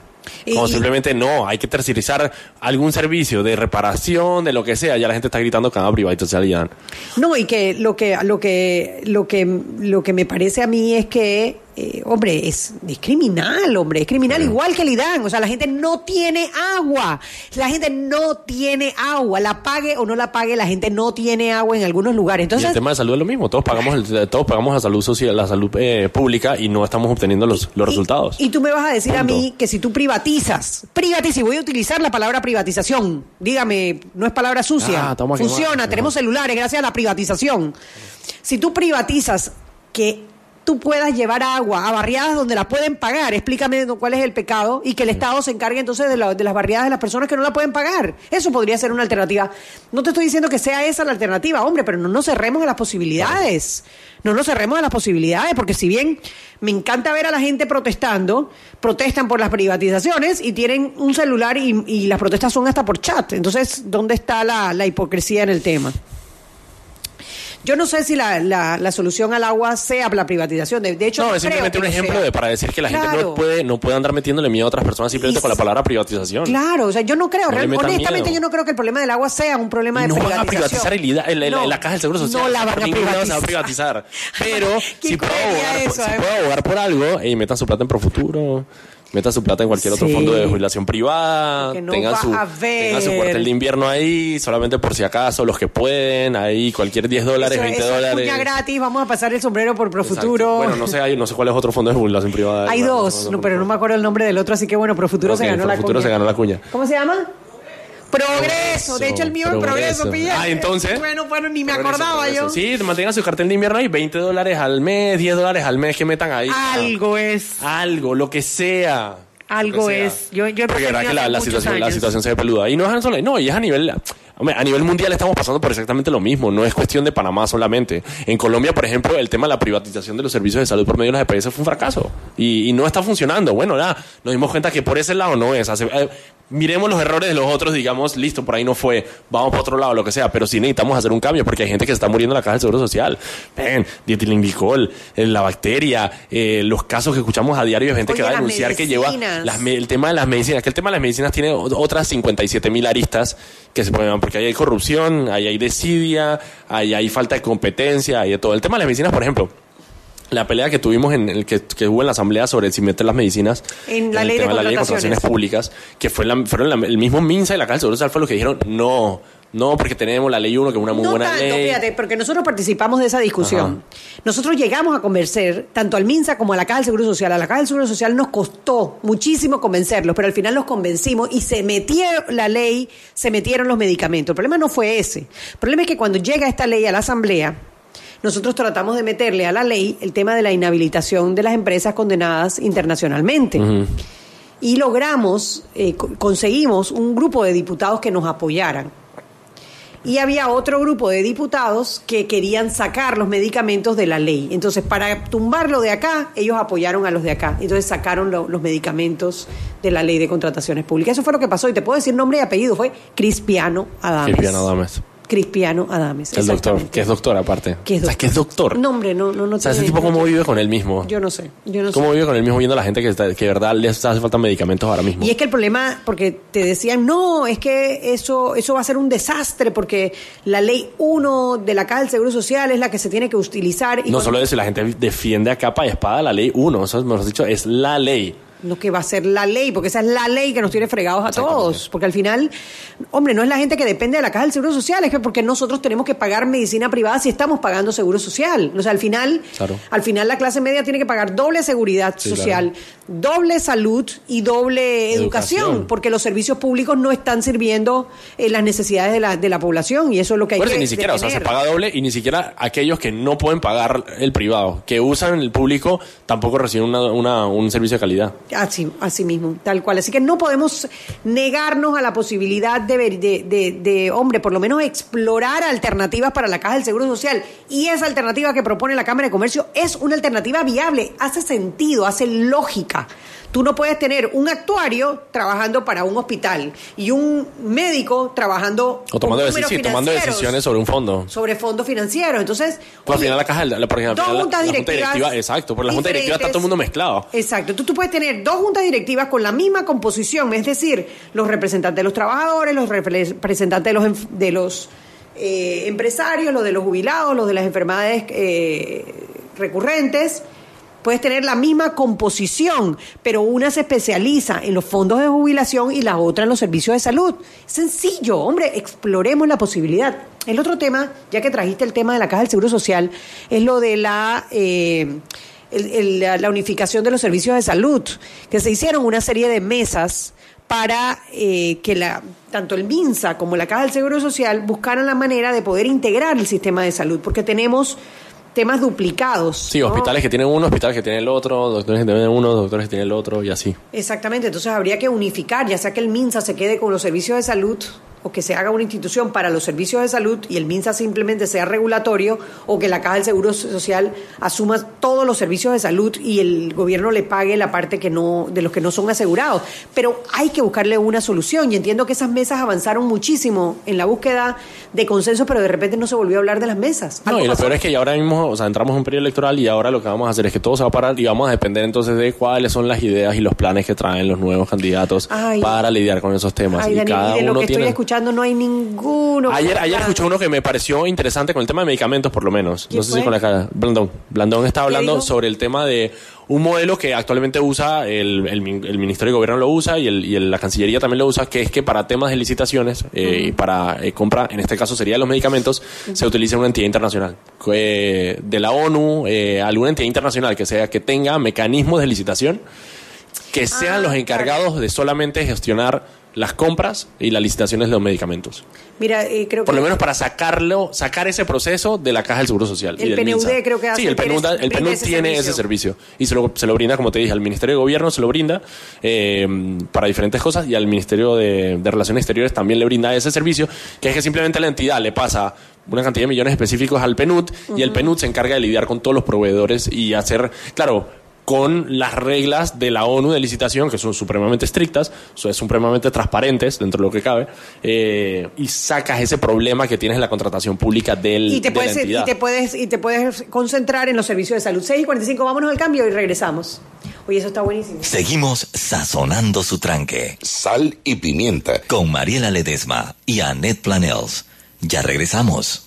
Como Y- simplemente no, hay que tercerizar algún servicio de reparación, de lo que sea. Ya la gente está gritando que van a privatizar el IDAN. No, y que lo que lo que lo que lo que me parece a mí es que eh, hombre, es, es criminal, hombre, es criminal igual que el IDAN, o sea, la gente no tiene agua. La gente no tiene agua, la pague o no la pague, la gente no tiene agua en algunos lugares. y Entonces, el tema de salud es lo mismo. Todos pagamos, el- todos pagamos la salud social, la salud eh, pública y no estamos obteniendo los, los Y- resultados. Y, tú me vas a decir a mí que si tú privatizas, privatizas, y voy a utilizar la palabra privatización, dígame, no es palabra sucia, Ah, funciona, tenemos celulares gracias a la privatización. Si tú privatizas que tú puedas llevar agua a barriadas donde la pueden pagar, explícame cuál es el pecado, y que el Estado se encargue entonces de, la- de las barriadas de las personas que no la pueden pagar. Eso podría ser una alternativa. No te estoy diciendo que sea esa la alternativa, hombre, pero no nos cerremos a las posibilidades. No nos cerremos a las posibilidades, porque si bien me encanta ver a la gente protestando, protestan por las privatizaciones y tienen un celular y, y las protestas son hasta por chat. Entonces, ¿dónde está la, la hipocresía en el tema? Yo no sé si la, la, la solución al agua sea la privatización. De, de hecho, No, no es simplemente un ejemplo sea. de para decir que la gente no puede, no puede andar metiéndole miedo a otras personas simplemente Y con la palabra privatización. Claro, o sea, yo no creo, No le real- metan honestamente miedo. yo no creo que el problema del agua sea un problema de no van a privatización. privatizar el IDA, el- el- No, la caja del seguro social. No la van a va a privatizar. privatizar. Pero ¿Quién si puedo, abogar, por- si eh? puedo abogar por algo, y metan su plata en Profuturo, metan su plata en cualquier otro Sí. fondo de jubilación privada, Porque no tengan, su, tengan su cuartel de invierno ahí, solamente por si acaso, los que pueden, ahí cualquier 10 dólares, Eso- 20 eso es dólares. cuña gratis, vamos a pasar el sombrero por. Profuturo. Bueno, no sé, hay- no sé cuál es otro fondo de jubilación privada. Hay no, dos, no, pero no me acuerdo el nombre del otro, así que bueno, Profuturo Ok, se ganó la Profuturo cuña. se ganó la cuña. ¿Cómo se llama? Progreso. De hecho, el mío es Progreso. Pilla. Ah, entonces. Bueno, bueno, ni me Progreso, acordaba progreso. yo. Sí, mantengan su cartel de invierno ahí, 20 dólares al mes, 10 dólares al mes que metan ahí. Algo es. Algo, lo que sea. Algo que sea. es. Yo- yo he Porque la verdad que la, la muchos situación, la situación se ve peluda. Y no es solo, no, y es a nivel, hombre, a nivel mundial estamos pasando por exactamente lo mismo. No es cuestión de Panamá solamente. En Colombia, por ejemplo, el tema de la privatización de los servicios de salud por medio de las EPS fue un fracaso. Y, y no está funcionando. Bueno, nada, nos dimos cuenta que por ese lado no es. Hace- eh, miremos los errores de los otros, digamos, listo, por ahí no fue, vamos para otro lado, lo que sea, pero sí necesitamos hacer un cambio porque hay gente que se está muriendo en la caja del Seguro Social. Ven, dietilenglicol, eh, la bacteria, eh, los casos que escuchamos a diario de gente Oye, que va a denunciar que lleva medicinas. las el tema de las medicinas, que el tema de las medicinas tiene otras 57 mil aristas que se pueden porque ahí hay corrupción, ahí hay desidia, ahí hay falta de competencia, hay de todo. El tema de las medicinas, por ejemplo, la pelea que tuvimos en el que, que hubo en la asamblea sobre si meter las medicinas En la el ley de tema la ley de contrataciones. públicas, que fue la- fueron la- el mismo MINSA y la Caja del Seguro Social fue lo que dijeron, no, No, porque tenemos la ley 1, que es una muy no buena tanto, ley. fíjate, porque nosotros participamos de esa discusión. Nosotros llegamos a convencer tanto al MINSA como a la Caja del Seguro Social. A la Caja del Seguro Social nos costó muchísimo convencerlos, pero al final los convencimos y se metió la ley, se metieron los medicamentos. El problema no fue ese. El problema es que cuando llega esta ley a la Asamblea, nosotros tratamos de meterle a la ley el tema de la inhabilitación de las empresas condenadas internacionalmente. Y logramos, eh, co- conseguimos un grupo de diputados que nos apoyaran. Y había otro grupo de diputados que querían sacar los medicamentos de la ley. Entonces, para tumbarlo de acá, ellos apoyaron a los de acá. Entonces sacaron lo- los medicamentos de la ley de contrataciones públicas. Eso fue lo que pasó. Y te puedo decir nombre y apellido. Fue Crispiano Adames. Cristiano Adames. Crispiano Adames. El doctor, que es doctor aparte. Que es O sea, que es doctor. No, hombre, no, no, no o sea, ese tipo cómo vive con él mismo. Yo no sé. Yo no sé. ¿Cómo vive con él mismo viendo a la gente que, está, que de verdad les hace falta medicamentos ahora mismo? Y es que el problema, porque te decían, no, es que eso, eso va a ser un desastre, porque la ley 1 de la Caja del Seguro Social es la que se tiene que utilizar. Y no cuando- solo eso, la gente defiende a capa y espada la ley 1. Eso, mejor dicho, es la ley. No que va a ser la ley, porque esa es la ley que nos tiene fregados a todos. Porque al final, hombre, no es la gente que depende de la caja del seguro social, es que porque nosotros tenemos que pagar medicina privada si estamos pagando seguro social. O sea, al final, Claro. al final la clase media tiene que pagar doble seguridad Sí, social, doble salud y doble educación, Educación. porque los servicios públicos no están sirviendo eh, las necesidades de la, de la población y eso es lo que hay que ni siquiera, o sea, se paga doble y ni siquiera aquellos que no pueden pagar el privado, que usan el público, tampoco reciben una- una- un servicio de calidad. Así, así mismo, tal cual. Así que no podemos negarnos a la posibilidad de, de, de, de, hombre, por lo menos explorar alternativas para la Caja del Seguro Social. Y esa alternativa que propone la Cámara de Comercio es una alternativa viable, hace sentido, hace lógica. Tú no puedes tener un actuario trabajando para un hospital y un médico trabajando O tomando, con sí, tomando decisiones sobre un fondo. sobre fondos financieros. Entonces, Pues al final la caja, la, porque al dos la- juntas la junta directivas directiva, exacto, porque la junta directiva está todo el mundo mezclado. Exacto. Tú, tú puedes tener dos juntas directivas con la misma composición, es decir, los representantes de los trabajadores, los repre- representantes de los, de los eh, empresarios, los de los jubilados, los de las enfermedades eh, recurrentes. Puedes tener la misma composición, pero una se especializa en los fondos de jubilación y la otra en los servicios de salud. Sencillo, hombre, exploremos la posibilidad. El otro tema, ya que trajiste el tema de la Caja del Seguro Social, es lo de la, eh, la unificación de los servicios de salud, que se hicieron una serie de mesas para eh, que la, tanto el MINSA como la Caja del Seguro Social buscaran la manera de poder integrar el sistema de salud, porque tenemos temas duplicados. Sí, ¿no? hospitales que tienen uno, hospitales que tienen el otro, doctores que tienen uno, doctores que tienen el otro y así. Exactamente, entonces habría que unificar, ya sea que el MINSA se quede con los servicios de salud o que se haga una institución para los servicios de salud y el MINSA simplemente sea regulatorio o que la Caja del Seguro Social asuma todos los servicios de salud y el gobierno le pague la parte que no de los que no son asegurados. Pero hay que buscarle una solución y entiendo que esas mesas avanzaron muchísimo en la búsqueda de consenso, pero de repente no se volvió a hablar de las mesas. No, y lo peor es que ya ahora mismo, o sea, entramos en un periodo electoral y ahora lo que vamos a hacer es que todo se va a parar y vamos a depender entonces de cuáles son las ideas y los planes que traen los nuevos candidatos Ay. para lidiar con esos temas. Ay, y Daniel, cada de lo uno que tiene... estoy escuchando no hay ninguno. Ayer, ayer escuché uno que me pareció interesante con el tema de medicamentos, por lo menos. ¿Quién No sé fue? si con la cara. Blandón. Blandón estaba ¿Qué hablando sobre el tema de un modelo que actualmente usa el, el, min- el Ministerio de Gobierno lo usa y, el, y la Cancillería también lo usa, que es que para temas de licitaciones eh, y para eh, compra, en este caso serían los medicamentos, se utiliza una entidad internacional. Eh, de la ONU, eh, alguna entidad internacional que sea que tenga mecanismos de licitación que sean Ah, los encargados de solamente gestionar las compras y las licitaciones de los medicamentos. Mira, eh, creo que Por lo menos para sacarlo, sacar ese proceso de la Caja del Seguro Social. El y del PNUD MINSA. creo que hace- Sí, el PNUD, el PNUD ese tiene servicio. ese servicio. Y se lo, se lo brinda, como te dije, al Ministerio de Gobierno se lo brinda eh, para diferentes cosas y al Ministerio de, de Relaciones Exteriores también le brinda ese servicio, que es que simplemente la entidad le pasa una cantidad de millones específicos al PNUD y el PNUD se encarga de lidiar con todos los proveedores y hacer, claro, con las reglas de la ONU de licitación, que son supremamente estrictas, son supremamente transparentes dentro de lo que cabe, eh, y sacas ese problema que tienes en la contratación pública del, y te, de puedes, la y, te puedes, y te puedes concentrar en los servicios de salud. 6 y 45, vámonos al cambio y regresamos. Oye, eso está buenísimo. Seguimos sazonando su tranque. Sal y pimienta. Con Mariela Ledesma y Annette Planels. Ya regresamos.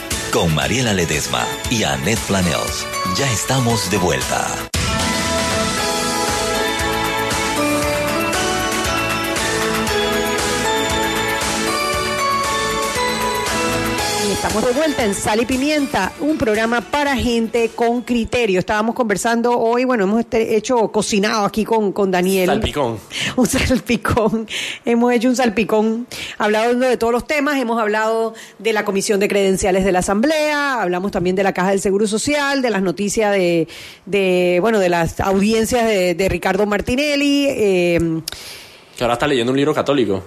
Con Mariela Ledesma y Annette Planels. Ya estamos de vuelta. Estamos de vuelta en Sal y Pimienta, un programa para gente con criterio. Estábamos conversando hoy, bueno, hemos este- hecho cocinado aquí con, con Daniel. Salpicón. Un salpicón. Hemos hecho un salpicón, hablando de todos los temas. Hemos hablado de la comisión de credenciales de la Asamblea, hablamos también de la Caja del Seguro Social, de las noticias de, de bueno, de las audiencias de, de Ricardo Martinelli. eh, Que ahora está leyendo un libro católico.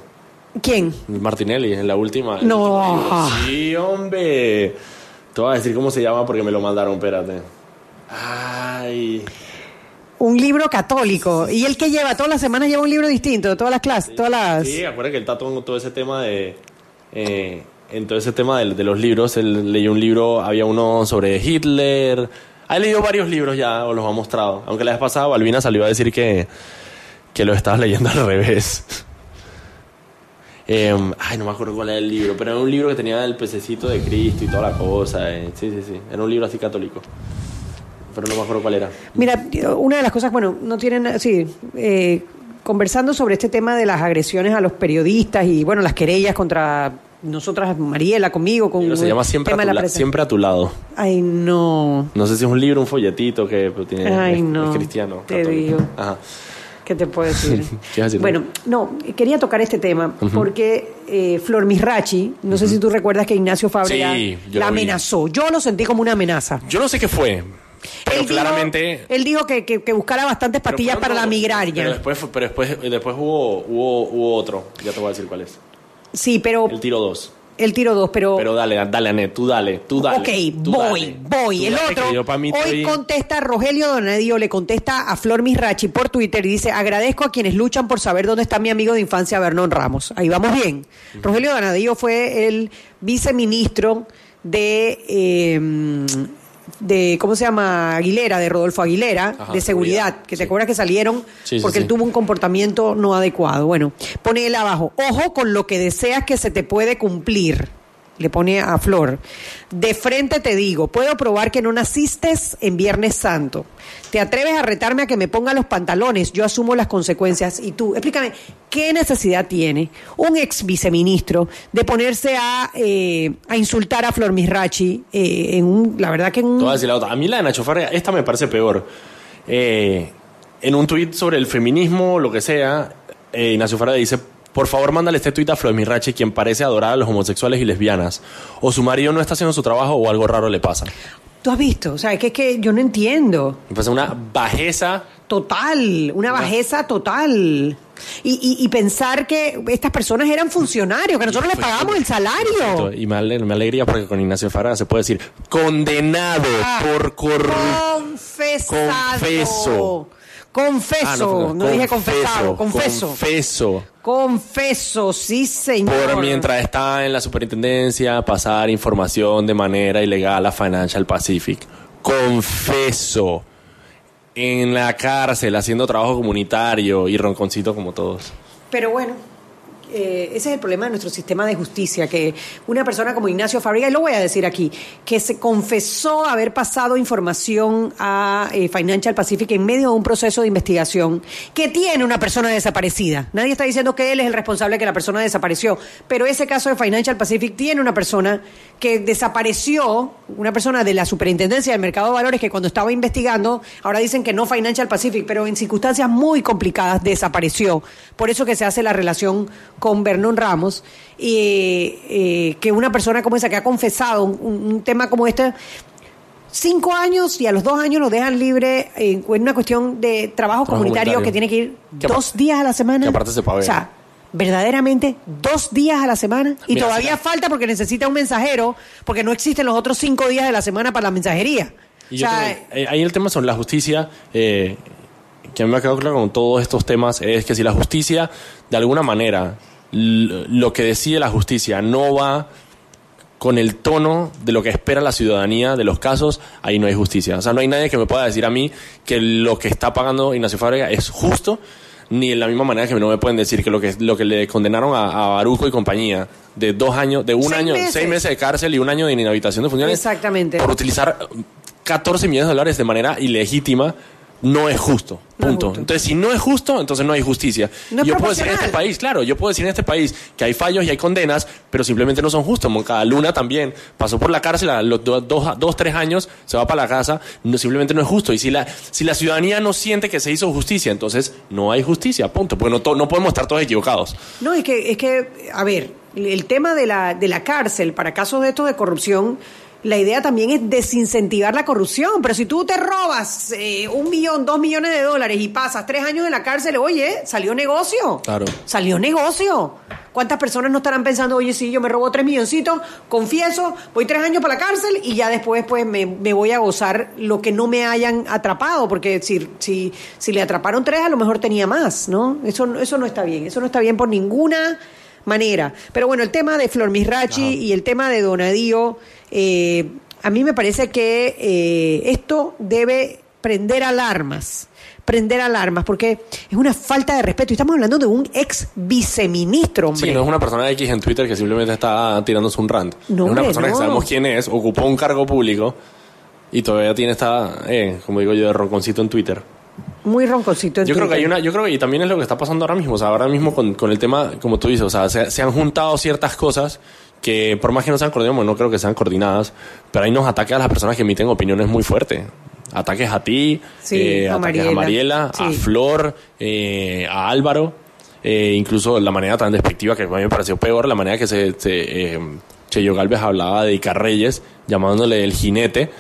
¿Quién? Martinelli, en la última. No. Sí, hombre. Te voy a decir cómo se llama porque me lo mandaron, espérate. Ay. Un libro católico. Y el que lleva todas las semanas lleva un libro distinto, todas las clases, todas las... Sí, acuérdate que él está todo, todo ese tema de. eh, en todo ese tema de, de los libros, él leyó un libro, había uno sobre Hitler. Ha leído varios libros ya, os los ha mostrado. Aunque la vez pasada Balbina salió a decir que, que lo estabas leyendo al revés. Eh, ay, no me acuerdo cuál era el libro, pero era un libro que tenía el pececito de Cristo y toda la cosa. eh. Sí, sí, sí. Era un libro así católico. Pero no me acuerdo cuál era. Mira, una de las cosas, bueno, no tienen, sí, eh, conversando sobre este tema de las agresiones a los periodistas y, bueno, las querellas contra nosotras, Mariela, conmigo, con Pero se llama siempre a, tu de la la- prensa. siempre a tu lado. Ay, no, No sé si es un libro, un folletito que pero tiene, Ay, es, no, es cristiano. te católico. digo. Ajá. ¿Qué te puedo decir? Bueno, no, quería tocar este tema porque eh, Flor Misrachi, no sé si tú recuerdas que Ignacio Sí, yo la vi. amenazó. Yo lo sentí como una amenaza. Yo no sé qué fue, pero Él dijo- claramente... él dijo que, que- que buscara bastantes pastillas para la dos. migraña. Pero después, pero después, después hubo, hubo, hubo otro. Ya te voy a decir cuál es. Sí, pero El tiro 2. El tiro dos, pero... Pero dale, dale, Anet, tú dale, tú dale. ok, tú voy, dale. voy. Tú el otro, yo hoy estoy- contesta Rogelio Donadio, le contesta a Flor Misrachi por Twitter y dice, agradezco a quienes luchan por saber dónde está mi amigo de infancia Vernon Ramos. Ahí vamos bien. Rogelio Donadio fue el viceministro de... eh, de cómo se llama Aguilera de Rodolfo Aguilera Ajá, de seguridad, seguridad, que sí. te acuerdas que salieron Sí, sí, porque él tuvo un comportamiento no adecuado. Bueno pone él abajo ojo con lo que deseas que se te puede cumplir le pone a Flor. De frente te digo, puedo probar que no naciste en Viernes Santo. Te atreves a retarme a que me ponga los pantalones, yo asumo las consecuencias. Y tú, explícame, ¿qué necesidad tiene un ex viceministro de ponerse a, eh, a insultar a Flor Misrachi eh, en un, la verdad que en un... A la. A mí la de Nacho Farrea, esta me parece peor. Eh, en un tuit sobre el feminismo, lo que sea, eh, Ignacio Farrea dice, por favor mándale este tuit a Flor Mirachi, quien parece adorar a los homosexuales y lesbianas. O su marido no está haciendo su trabajo o algo raro le pasa. Tú has visto, o sea, es que, es que yo no entiendo. Me parece una bajeza. Total, una bajeza total. Y, y- y pensar que estas personas eran funcionarios, que nosotros les pagamos el salario. Y me, ale- me alegría porque con Ignacio Farrea se puede decir condenado Ah, por corrupción. Confesado. Confeso. Confeso. Ah, no, dije confesado, confeso. Confeso. Confeso, sí, señor. por mientras está en la superintendencia pasar información de manera ilegal a Financial Pacific. Confeso. En la cárcel haciendo trabajo comunitario y ronconcito como todos. Pero bueno, eh, ese es el problema de nuestro sistema de justicia, que una persona como Ignacio Fabriga, y lo voy a decir aquí, que se confesó haber pasado información a eh, Financial Pacific en medio de un proceso de investigación que tiene una persona desaparecida. Nadie está diciendo que él es el responsable de que la persona desapareció, pero ese caso de Financial Pacific tiene una persona que desapareció, una persona de la superintendencia del mercado de valores que cuando estaba investigando, ahora dicen que no Financial Pacific, pero en circunstancias muy complicadas desapareció. Por eso que se hace la relación con Vernon Ramos, y eh, que una persona como esa que ha confesado un, un tema como este, cinco años y a los dos años lo dejan libre en una cuestión de trabajo Trabajo comunitario, comunitario. que tiene que ir Que dos días a la semana. que aparte se paga O sea, verdaderamente dos días a la semana y Mira, todavía falta porque necesita un mensajero porque no existen los otros cinco días de la semana para la mensajería. Y o sea, eh, ahí el tema son la justicia, eh, que a mí me ha quedado claro con todos estos temas, es que si la justicia, de alguna manera, lo que decide la justicia no va con el tono de lo que espera la ciudadanía de los casos, ahí no hay justicia. O sea, no hay nadie que me pueda decir a mí que lo que está pagando Ignacio Fábrega es justo, ni de la misma manera que no me pueden decir que lo que, lo que le condenaron a, a Baruco y compañía de dos años, de un Seis año, meses. seis meses de cárcel y un año de inhabitación de funciones Exactamente. por utilizar 14 millones de dólares de manera ilegítima no es justo. No es Punto. justo. Entonces, si no es justo, entonces no hay justicia. No es yo puedo decir en este país, claro, yo puedo decir en este país que hay fallos y hay condenas, pero simplemente no son justos. Cada Luna también pasó por la cárcel a los do- dos, dos, tres años, se va para la casa, no, simplemente no es justo. Y si la, si la ciudadanía no siente que se hizo justicia, entonces no hay justicia, punto. Porque no, to- no podemos estar todos equivocados. No, es que, es que, a ver, el tema de la, de la cárcel para casos de estos de corrupción, la idea también es desincentivar la corrupción. Pero si tú te robas eh, un millón, dos millones de dólares y pasas tres años en la cárcel, oye, salió negocio. Claro. Salió negocio. ¿Cuántas personas no estarán pensando, oye, sí, yo me robo tres milloncitos, confieso, voy tres años para la cárcel y ya después pues me, me voy a gozar lo que no me hayan atrapado? Porque si, si, si le atraparon tres, a lo mejor tenía más, ¿no? Eso, eso no está bien, eso no está bien por ninguna manera. Pero bueno, el tema de Flor Misrachi y el tema de Donadío, eh, a mí me parece que eh, esto debe prender alarmas prender alarmas porque es una falta de respeto y estamos hablando de un ex viceministro hombre Sí, no es una persona X en Twitter que simplemente está tirándose un rant. No, es una persona no. que sabemos quién es, ocupó un cargo público y todavía tiene esta, eh, como digo yo, de ronconcito en Twitter. muy ronconcito en Yo creo que hay una, yo creo que y también es lo que está pasando ahora mismo, o sea, ahora mismo con, con el tema, como tú dices, o sea, se, se han juntado ciertas cosas que por más que no sean coordinadas, bueno, no creo que sean coordinadas, pero hay unos ataques a las personas que emiten opiniones muy fuertes. Ataques a ti, Sí, eh, a ataques a Mariela. A. Flor, eh, a Álvaro, eh, incluso la manera tan despectiva que a mí me pareció peor, la manera que se, se eh, Cheyo Galvez hablaba de Icar Reyes, llamándole el jinete.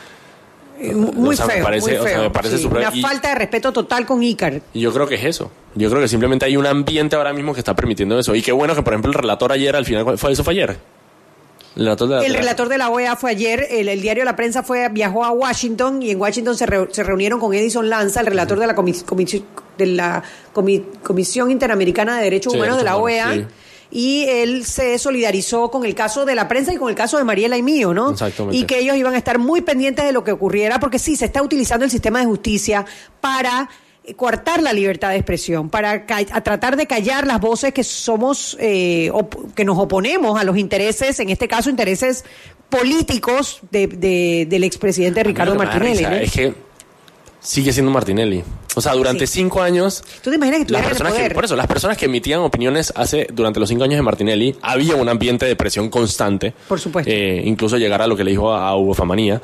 Muy o sea, me feo, parece- muy o sea, feo, me parece sí. súper- una y- falta de respeto total con Icar Y yo creo que es eso. Yo creo que simplemente hay un ambiente ahora mismo que está permitiendo eso. Y qué bueno que, por ejemplo, el relator ayer, al final, ¿fue eso fue ayer? El relator de la- El relator de la OEA fue ayer, el, el diario La Prensa fue viajó a Washington y en Washington se, reu- se reunieron con Edison Lanza, el relator de la, comis- comis- de la comi- Comisión Interamericana de Derechos Sí, Humanos de la OEA. Y él se solidarizó con el caso de la prensa y con el caso de Mariela y mío, ¿no? Exactamente. Y que ellos iban a estar muy pendientes de lo que ocurriera, porque sí, se está utilizando el sistema de justicia para coartar la libertad de expresión, para a tratar de callar las voces que somos, eh, que nos oponemos a los intereses, en este caso intereses políticos de, de- del expresidente Ricardo que Martinelli. Es que sigue siendo Martinelli. O sea, durante Sí. cinco años, ¿Tú te imaginas que las personas que, poder? por eso, las personas que emitían opiniones hace durante los cinco años de Martinelli, había un ambiente de presión constante. Por supuesto. Eh, incluso llegar a lo que le dijo a, a Hugo Famanía.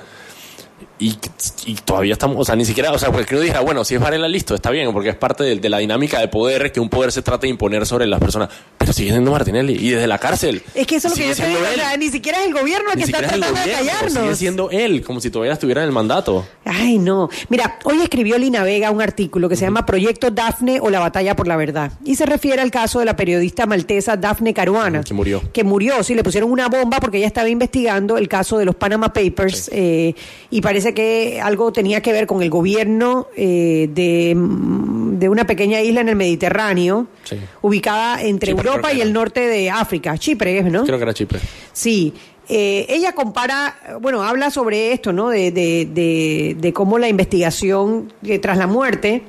Y, y todavía estamos, o sea, ni siquiera, o sea, porque uno dijera, bueno, si es Varela, listo, está bien, porque es parte de, de la dinámica de poder, que un poder se trata de imponer sobre las personas. Pero sigue siendo Martinelli y desde la cárcel. Es que eso es lo que yo te digo, o sea, ni siquiera es el gobierno el que está tratando de gobierno, Sigue callarnos. siendo él, como si todavía estuviera en el mandato. Ay, no. Mira, hoy escribió Lina Vega un artículo que se llama Proyecto Dafne o la batalla por la verdad. Y se refiere al caso de la periodista maltesa Dafne Caruana. Que murió. Que murió, sí, le pusieron una bomba porque ella estaba investigando el caso de los Panama Papers eh, y parece que algo tenía que ver con el gobierno eh, de, de una pequeña isla en el Mediterráneo, Sí. ubicada entre Chipre, Europa y el norte de África. Chipre, ¿no? Creo que era Chipre. Sí. Eh, ella compara, bueno, habla sobre esto, ¿no? De, de, de, de cómo la investigación eh, tras la muerte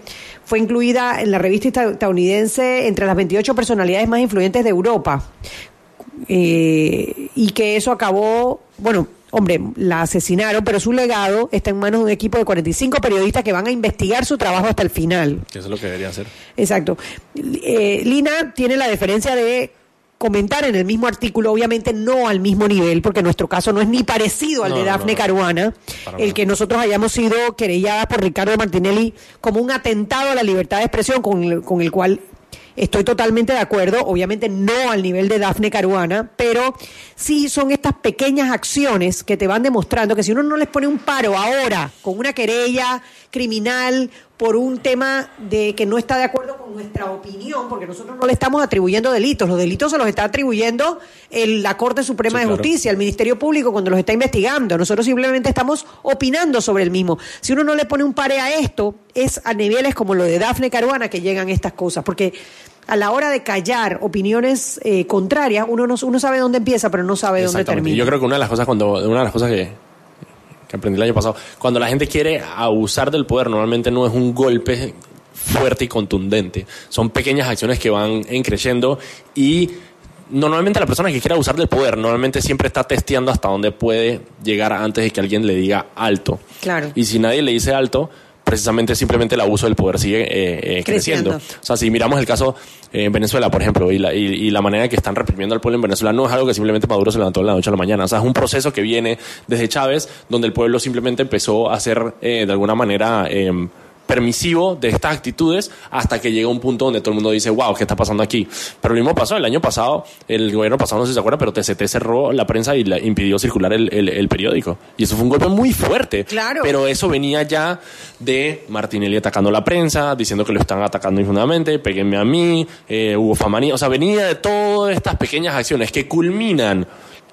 fue incluida en la revista esta- estadounidense entre las 28 personalidades más influyentes de Europa. Eh, y que eso acabó, bueno, hombre, la asesinaron, pero su legado está en manos de un equipo de 45 periodistas que van a investigar su trabajo hasta el final. Eso es lo que debería hacer. Exacto. Eh, Lina tiene la deferencia de comentar en el mismo artículo, obviamente no al mismo nivel, porque nuestro caso no es ni parecido al No, de Dafne no. Caruana, el que nosotros hayamos sido querelladas por Ricardo Martinelli como un atentado a la libertad de expresión con el, con el cual estoy totalmente de acuerdo, obviamente no al nivel de Dafne Caruana, pero sí son estas pequeñas acciones que te van demostrando que si uno no les pone un paro ahora con una querella criminal por un tema de que no está de acuerdo con nuestra opinión, porque nosotros no le estamos atribuyendo delitos, los delitos se los está atribuyendo el- la Corte Suprema Sí, de claro. Justicia, el Ministerio Público cuando los está investigando, nosotros simplemente estamos opinando sobre el mismo. Si uno no le pone un pare a esto, es a niveles como lo de Dafne Caruana que llegan estas cosas, porque a la hora de callar opiniones eh, contrarias, uno no uno sabe dónde empieza, pero no sabe dónde termina. Yo creo que una de las cosas cuando una de las cosas que, que aprendí el año pasado, cuando la gente quiere abusar del poder, normalmente no es un golpe fuerte y contundente. Son pequeñas acciones que van en creciendo y normalmente la persona que quiere abusar del poder normalmente siempre está testeando hasta dónde puede llegar antes de que alguien le diga alto. Claro. Y si nadie le dice alto, precisamente simplemente el abuso del poder sigue eh, eh, creciendo. Creciendo. O sea, si miramos el caso en Venezuela, por ejemplo, y la, y, y la manera en que están reprimiendo al pueblo en Venezuela, no es algo que simplemente Maduro se levantó de la noche a la mañana. O sea, es un proceso que viene desde Chávez, donde el pueblo simplemente empezó a ser eh, de alguna manera eh, permisivo de estas actitudes hasta que llega un punto donde todo el mundo dice, wow, ¿qué está pasando aquí? Pero lo mismo pasó el año pasado, el gobierno pasado, no sé si se acuerdan, pero TCT cerró la prensa y la impidió circular el, el- el periódico. Y eso fue un golpe muy fuerte. Claro. Pero eso venía ya de Martinelli atacando la prensa, diciendo que lo están atacando infundadamente, péguenme a mí, eh, hubo famanía. O sea, venía de todas estas pequeñas acciones que culminan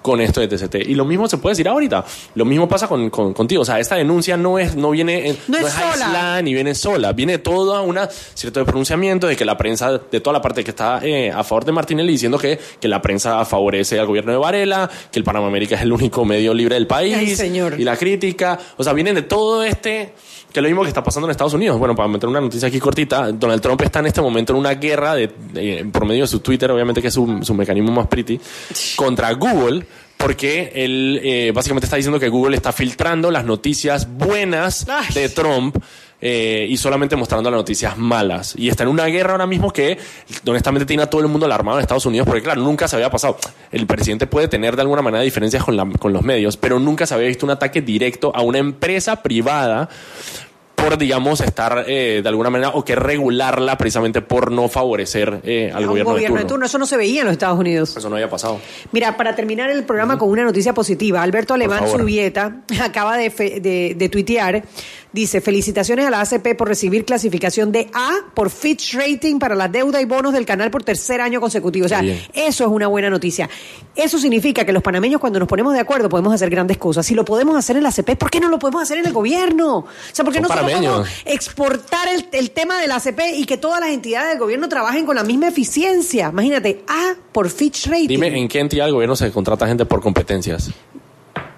con esto de TCT. Y lo mismo se puede decir ahorita. Lo mismo pasa con, con- contigo. O sea, esta denuncia no es, no viene, en- No es sola. aislada ni viene sola. Viene toda una cierto pronunciamiento de que la prensa, de toda la parte que está eh, a favor de Martinelli, diciendo que, que la prensa favorece al gobierno de Varela, que el Panamá América es el único medio libre del país. Ay, señor. Y la crítica. O sea, vienen de todo este. Que es lo mismo que está pasando en Estados Unidos. Bueno, para meter una noticia aquí cortita, Donald Trump está en este momento en una guerra de, de- por medio de su Twitter, obviamente que es su, su mecanismo más pretty, contra Google, porque él eh, básicamente está diciendo que Google está filtrando las noticias buenas Ay. de Trump. eh, y solamente mostrando las noticias malas. Y está en una guerra ahora mismo que honestamente tiene a todo el mundo alarmado en Estados Unidos, porque claro, nunca se había pasado. El presidente puede tener de alguna manera diferencias con, la- con los medios, pero nunca se había visto un ataque directo a una empresa privada por, digamos, estar eh, de alguna manera o que regularla precisamente por no favorecer eh, al gobierno, gobierno de de turno. turno. Eso no se veía en los Estados Unidos. Eso no había pasado. Mira, para terminar el programa con una noticia positiva, Alberto Alemán. Subieta acaba de, fe- de, de tuitear, dice, felicitaciones a la ACP por recibir clasificación de A por Fitch Rating para la deuda y bonos del canal por tercer año consecutivo. O sea, bien. eso es una buena noticia. Eso significa que los panameños cuando nos ponemos de acuerdo podemos hacer grandes cosas. Si lo podemos hacer en la ACP, ¿por qué no lo podemos hacer en el gobierno? O sea, ¿por qué Son nosotros exportar el, el tema de la ACP y que todas las entidades del gobierno trabajen con la misma eficiencia? Imagínate, A por Fitch Rating. Dime, ¿en qué entidad del gobierno se contrata gente por competencias?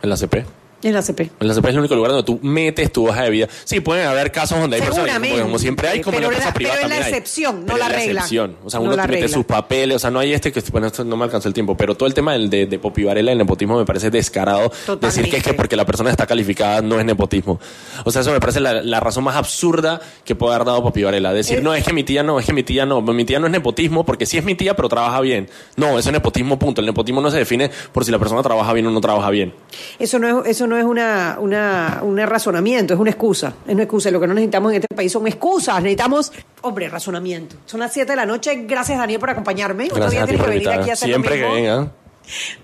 En la CP. En la ACP. En la CP es el único lugar donde tú metes tu hoja de vida. Sí, pueden haber casos donde hay personas, como, como siempre hay, como en Pero la la- privada pero es la también hay. excepción, no Pero la es regla. excepción. O sea, No uno la te mete sus papeles, o sea, no hay este que, bueno, esto no me alcanzó el tiempo, pero todo el tema del de, de Popi Varela, el nepotismo, me parece descarado. Totalmente. Decir que es que porque la persona está calificada no es nepotismo. O sea, eso me parece la, la razón más absurda que puede haber dado Popi Varela. Decir, Eh. no, es que mi tía no, es que mi tía no, mi tía no es nepotismo, porque sí es mi tía, pero trabaja bien. No, eso es nepotismo, punto. El nepotismo no se define por si la persona trabaja bien o no trabaja bien. Eso no es, eso no es una, una, un razonamiento, es una excusa. Es una excusa. Lo que no necesitamos en este país son excusas. Necesitamos, hombre, razonamiento. Son las 7 de la noche. Gracias, Daniel, por acompañarme. Gracias a ti que venir aquí a hacer lo Siempre que vengan.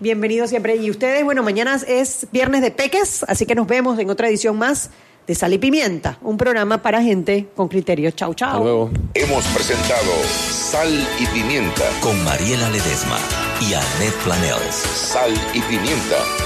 Bienvenido siempre. Y ustedes, bueno, mañana es viernes de Peques, así que nos vemos en otra edición más de Sal y Pimienta, un programa para gente con criterio. Chau, chau. Hasta luego. Hemos presentado Sal y Pimienta. Con Mariela Ledesma y Annette Planels. Sal y Pimienta.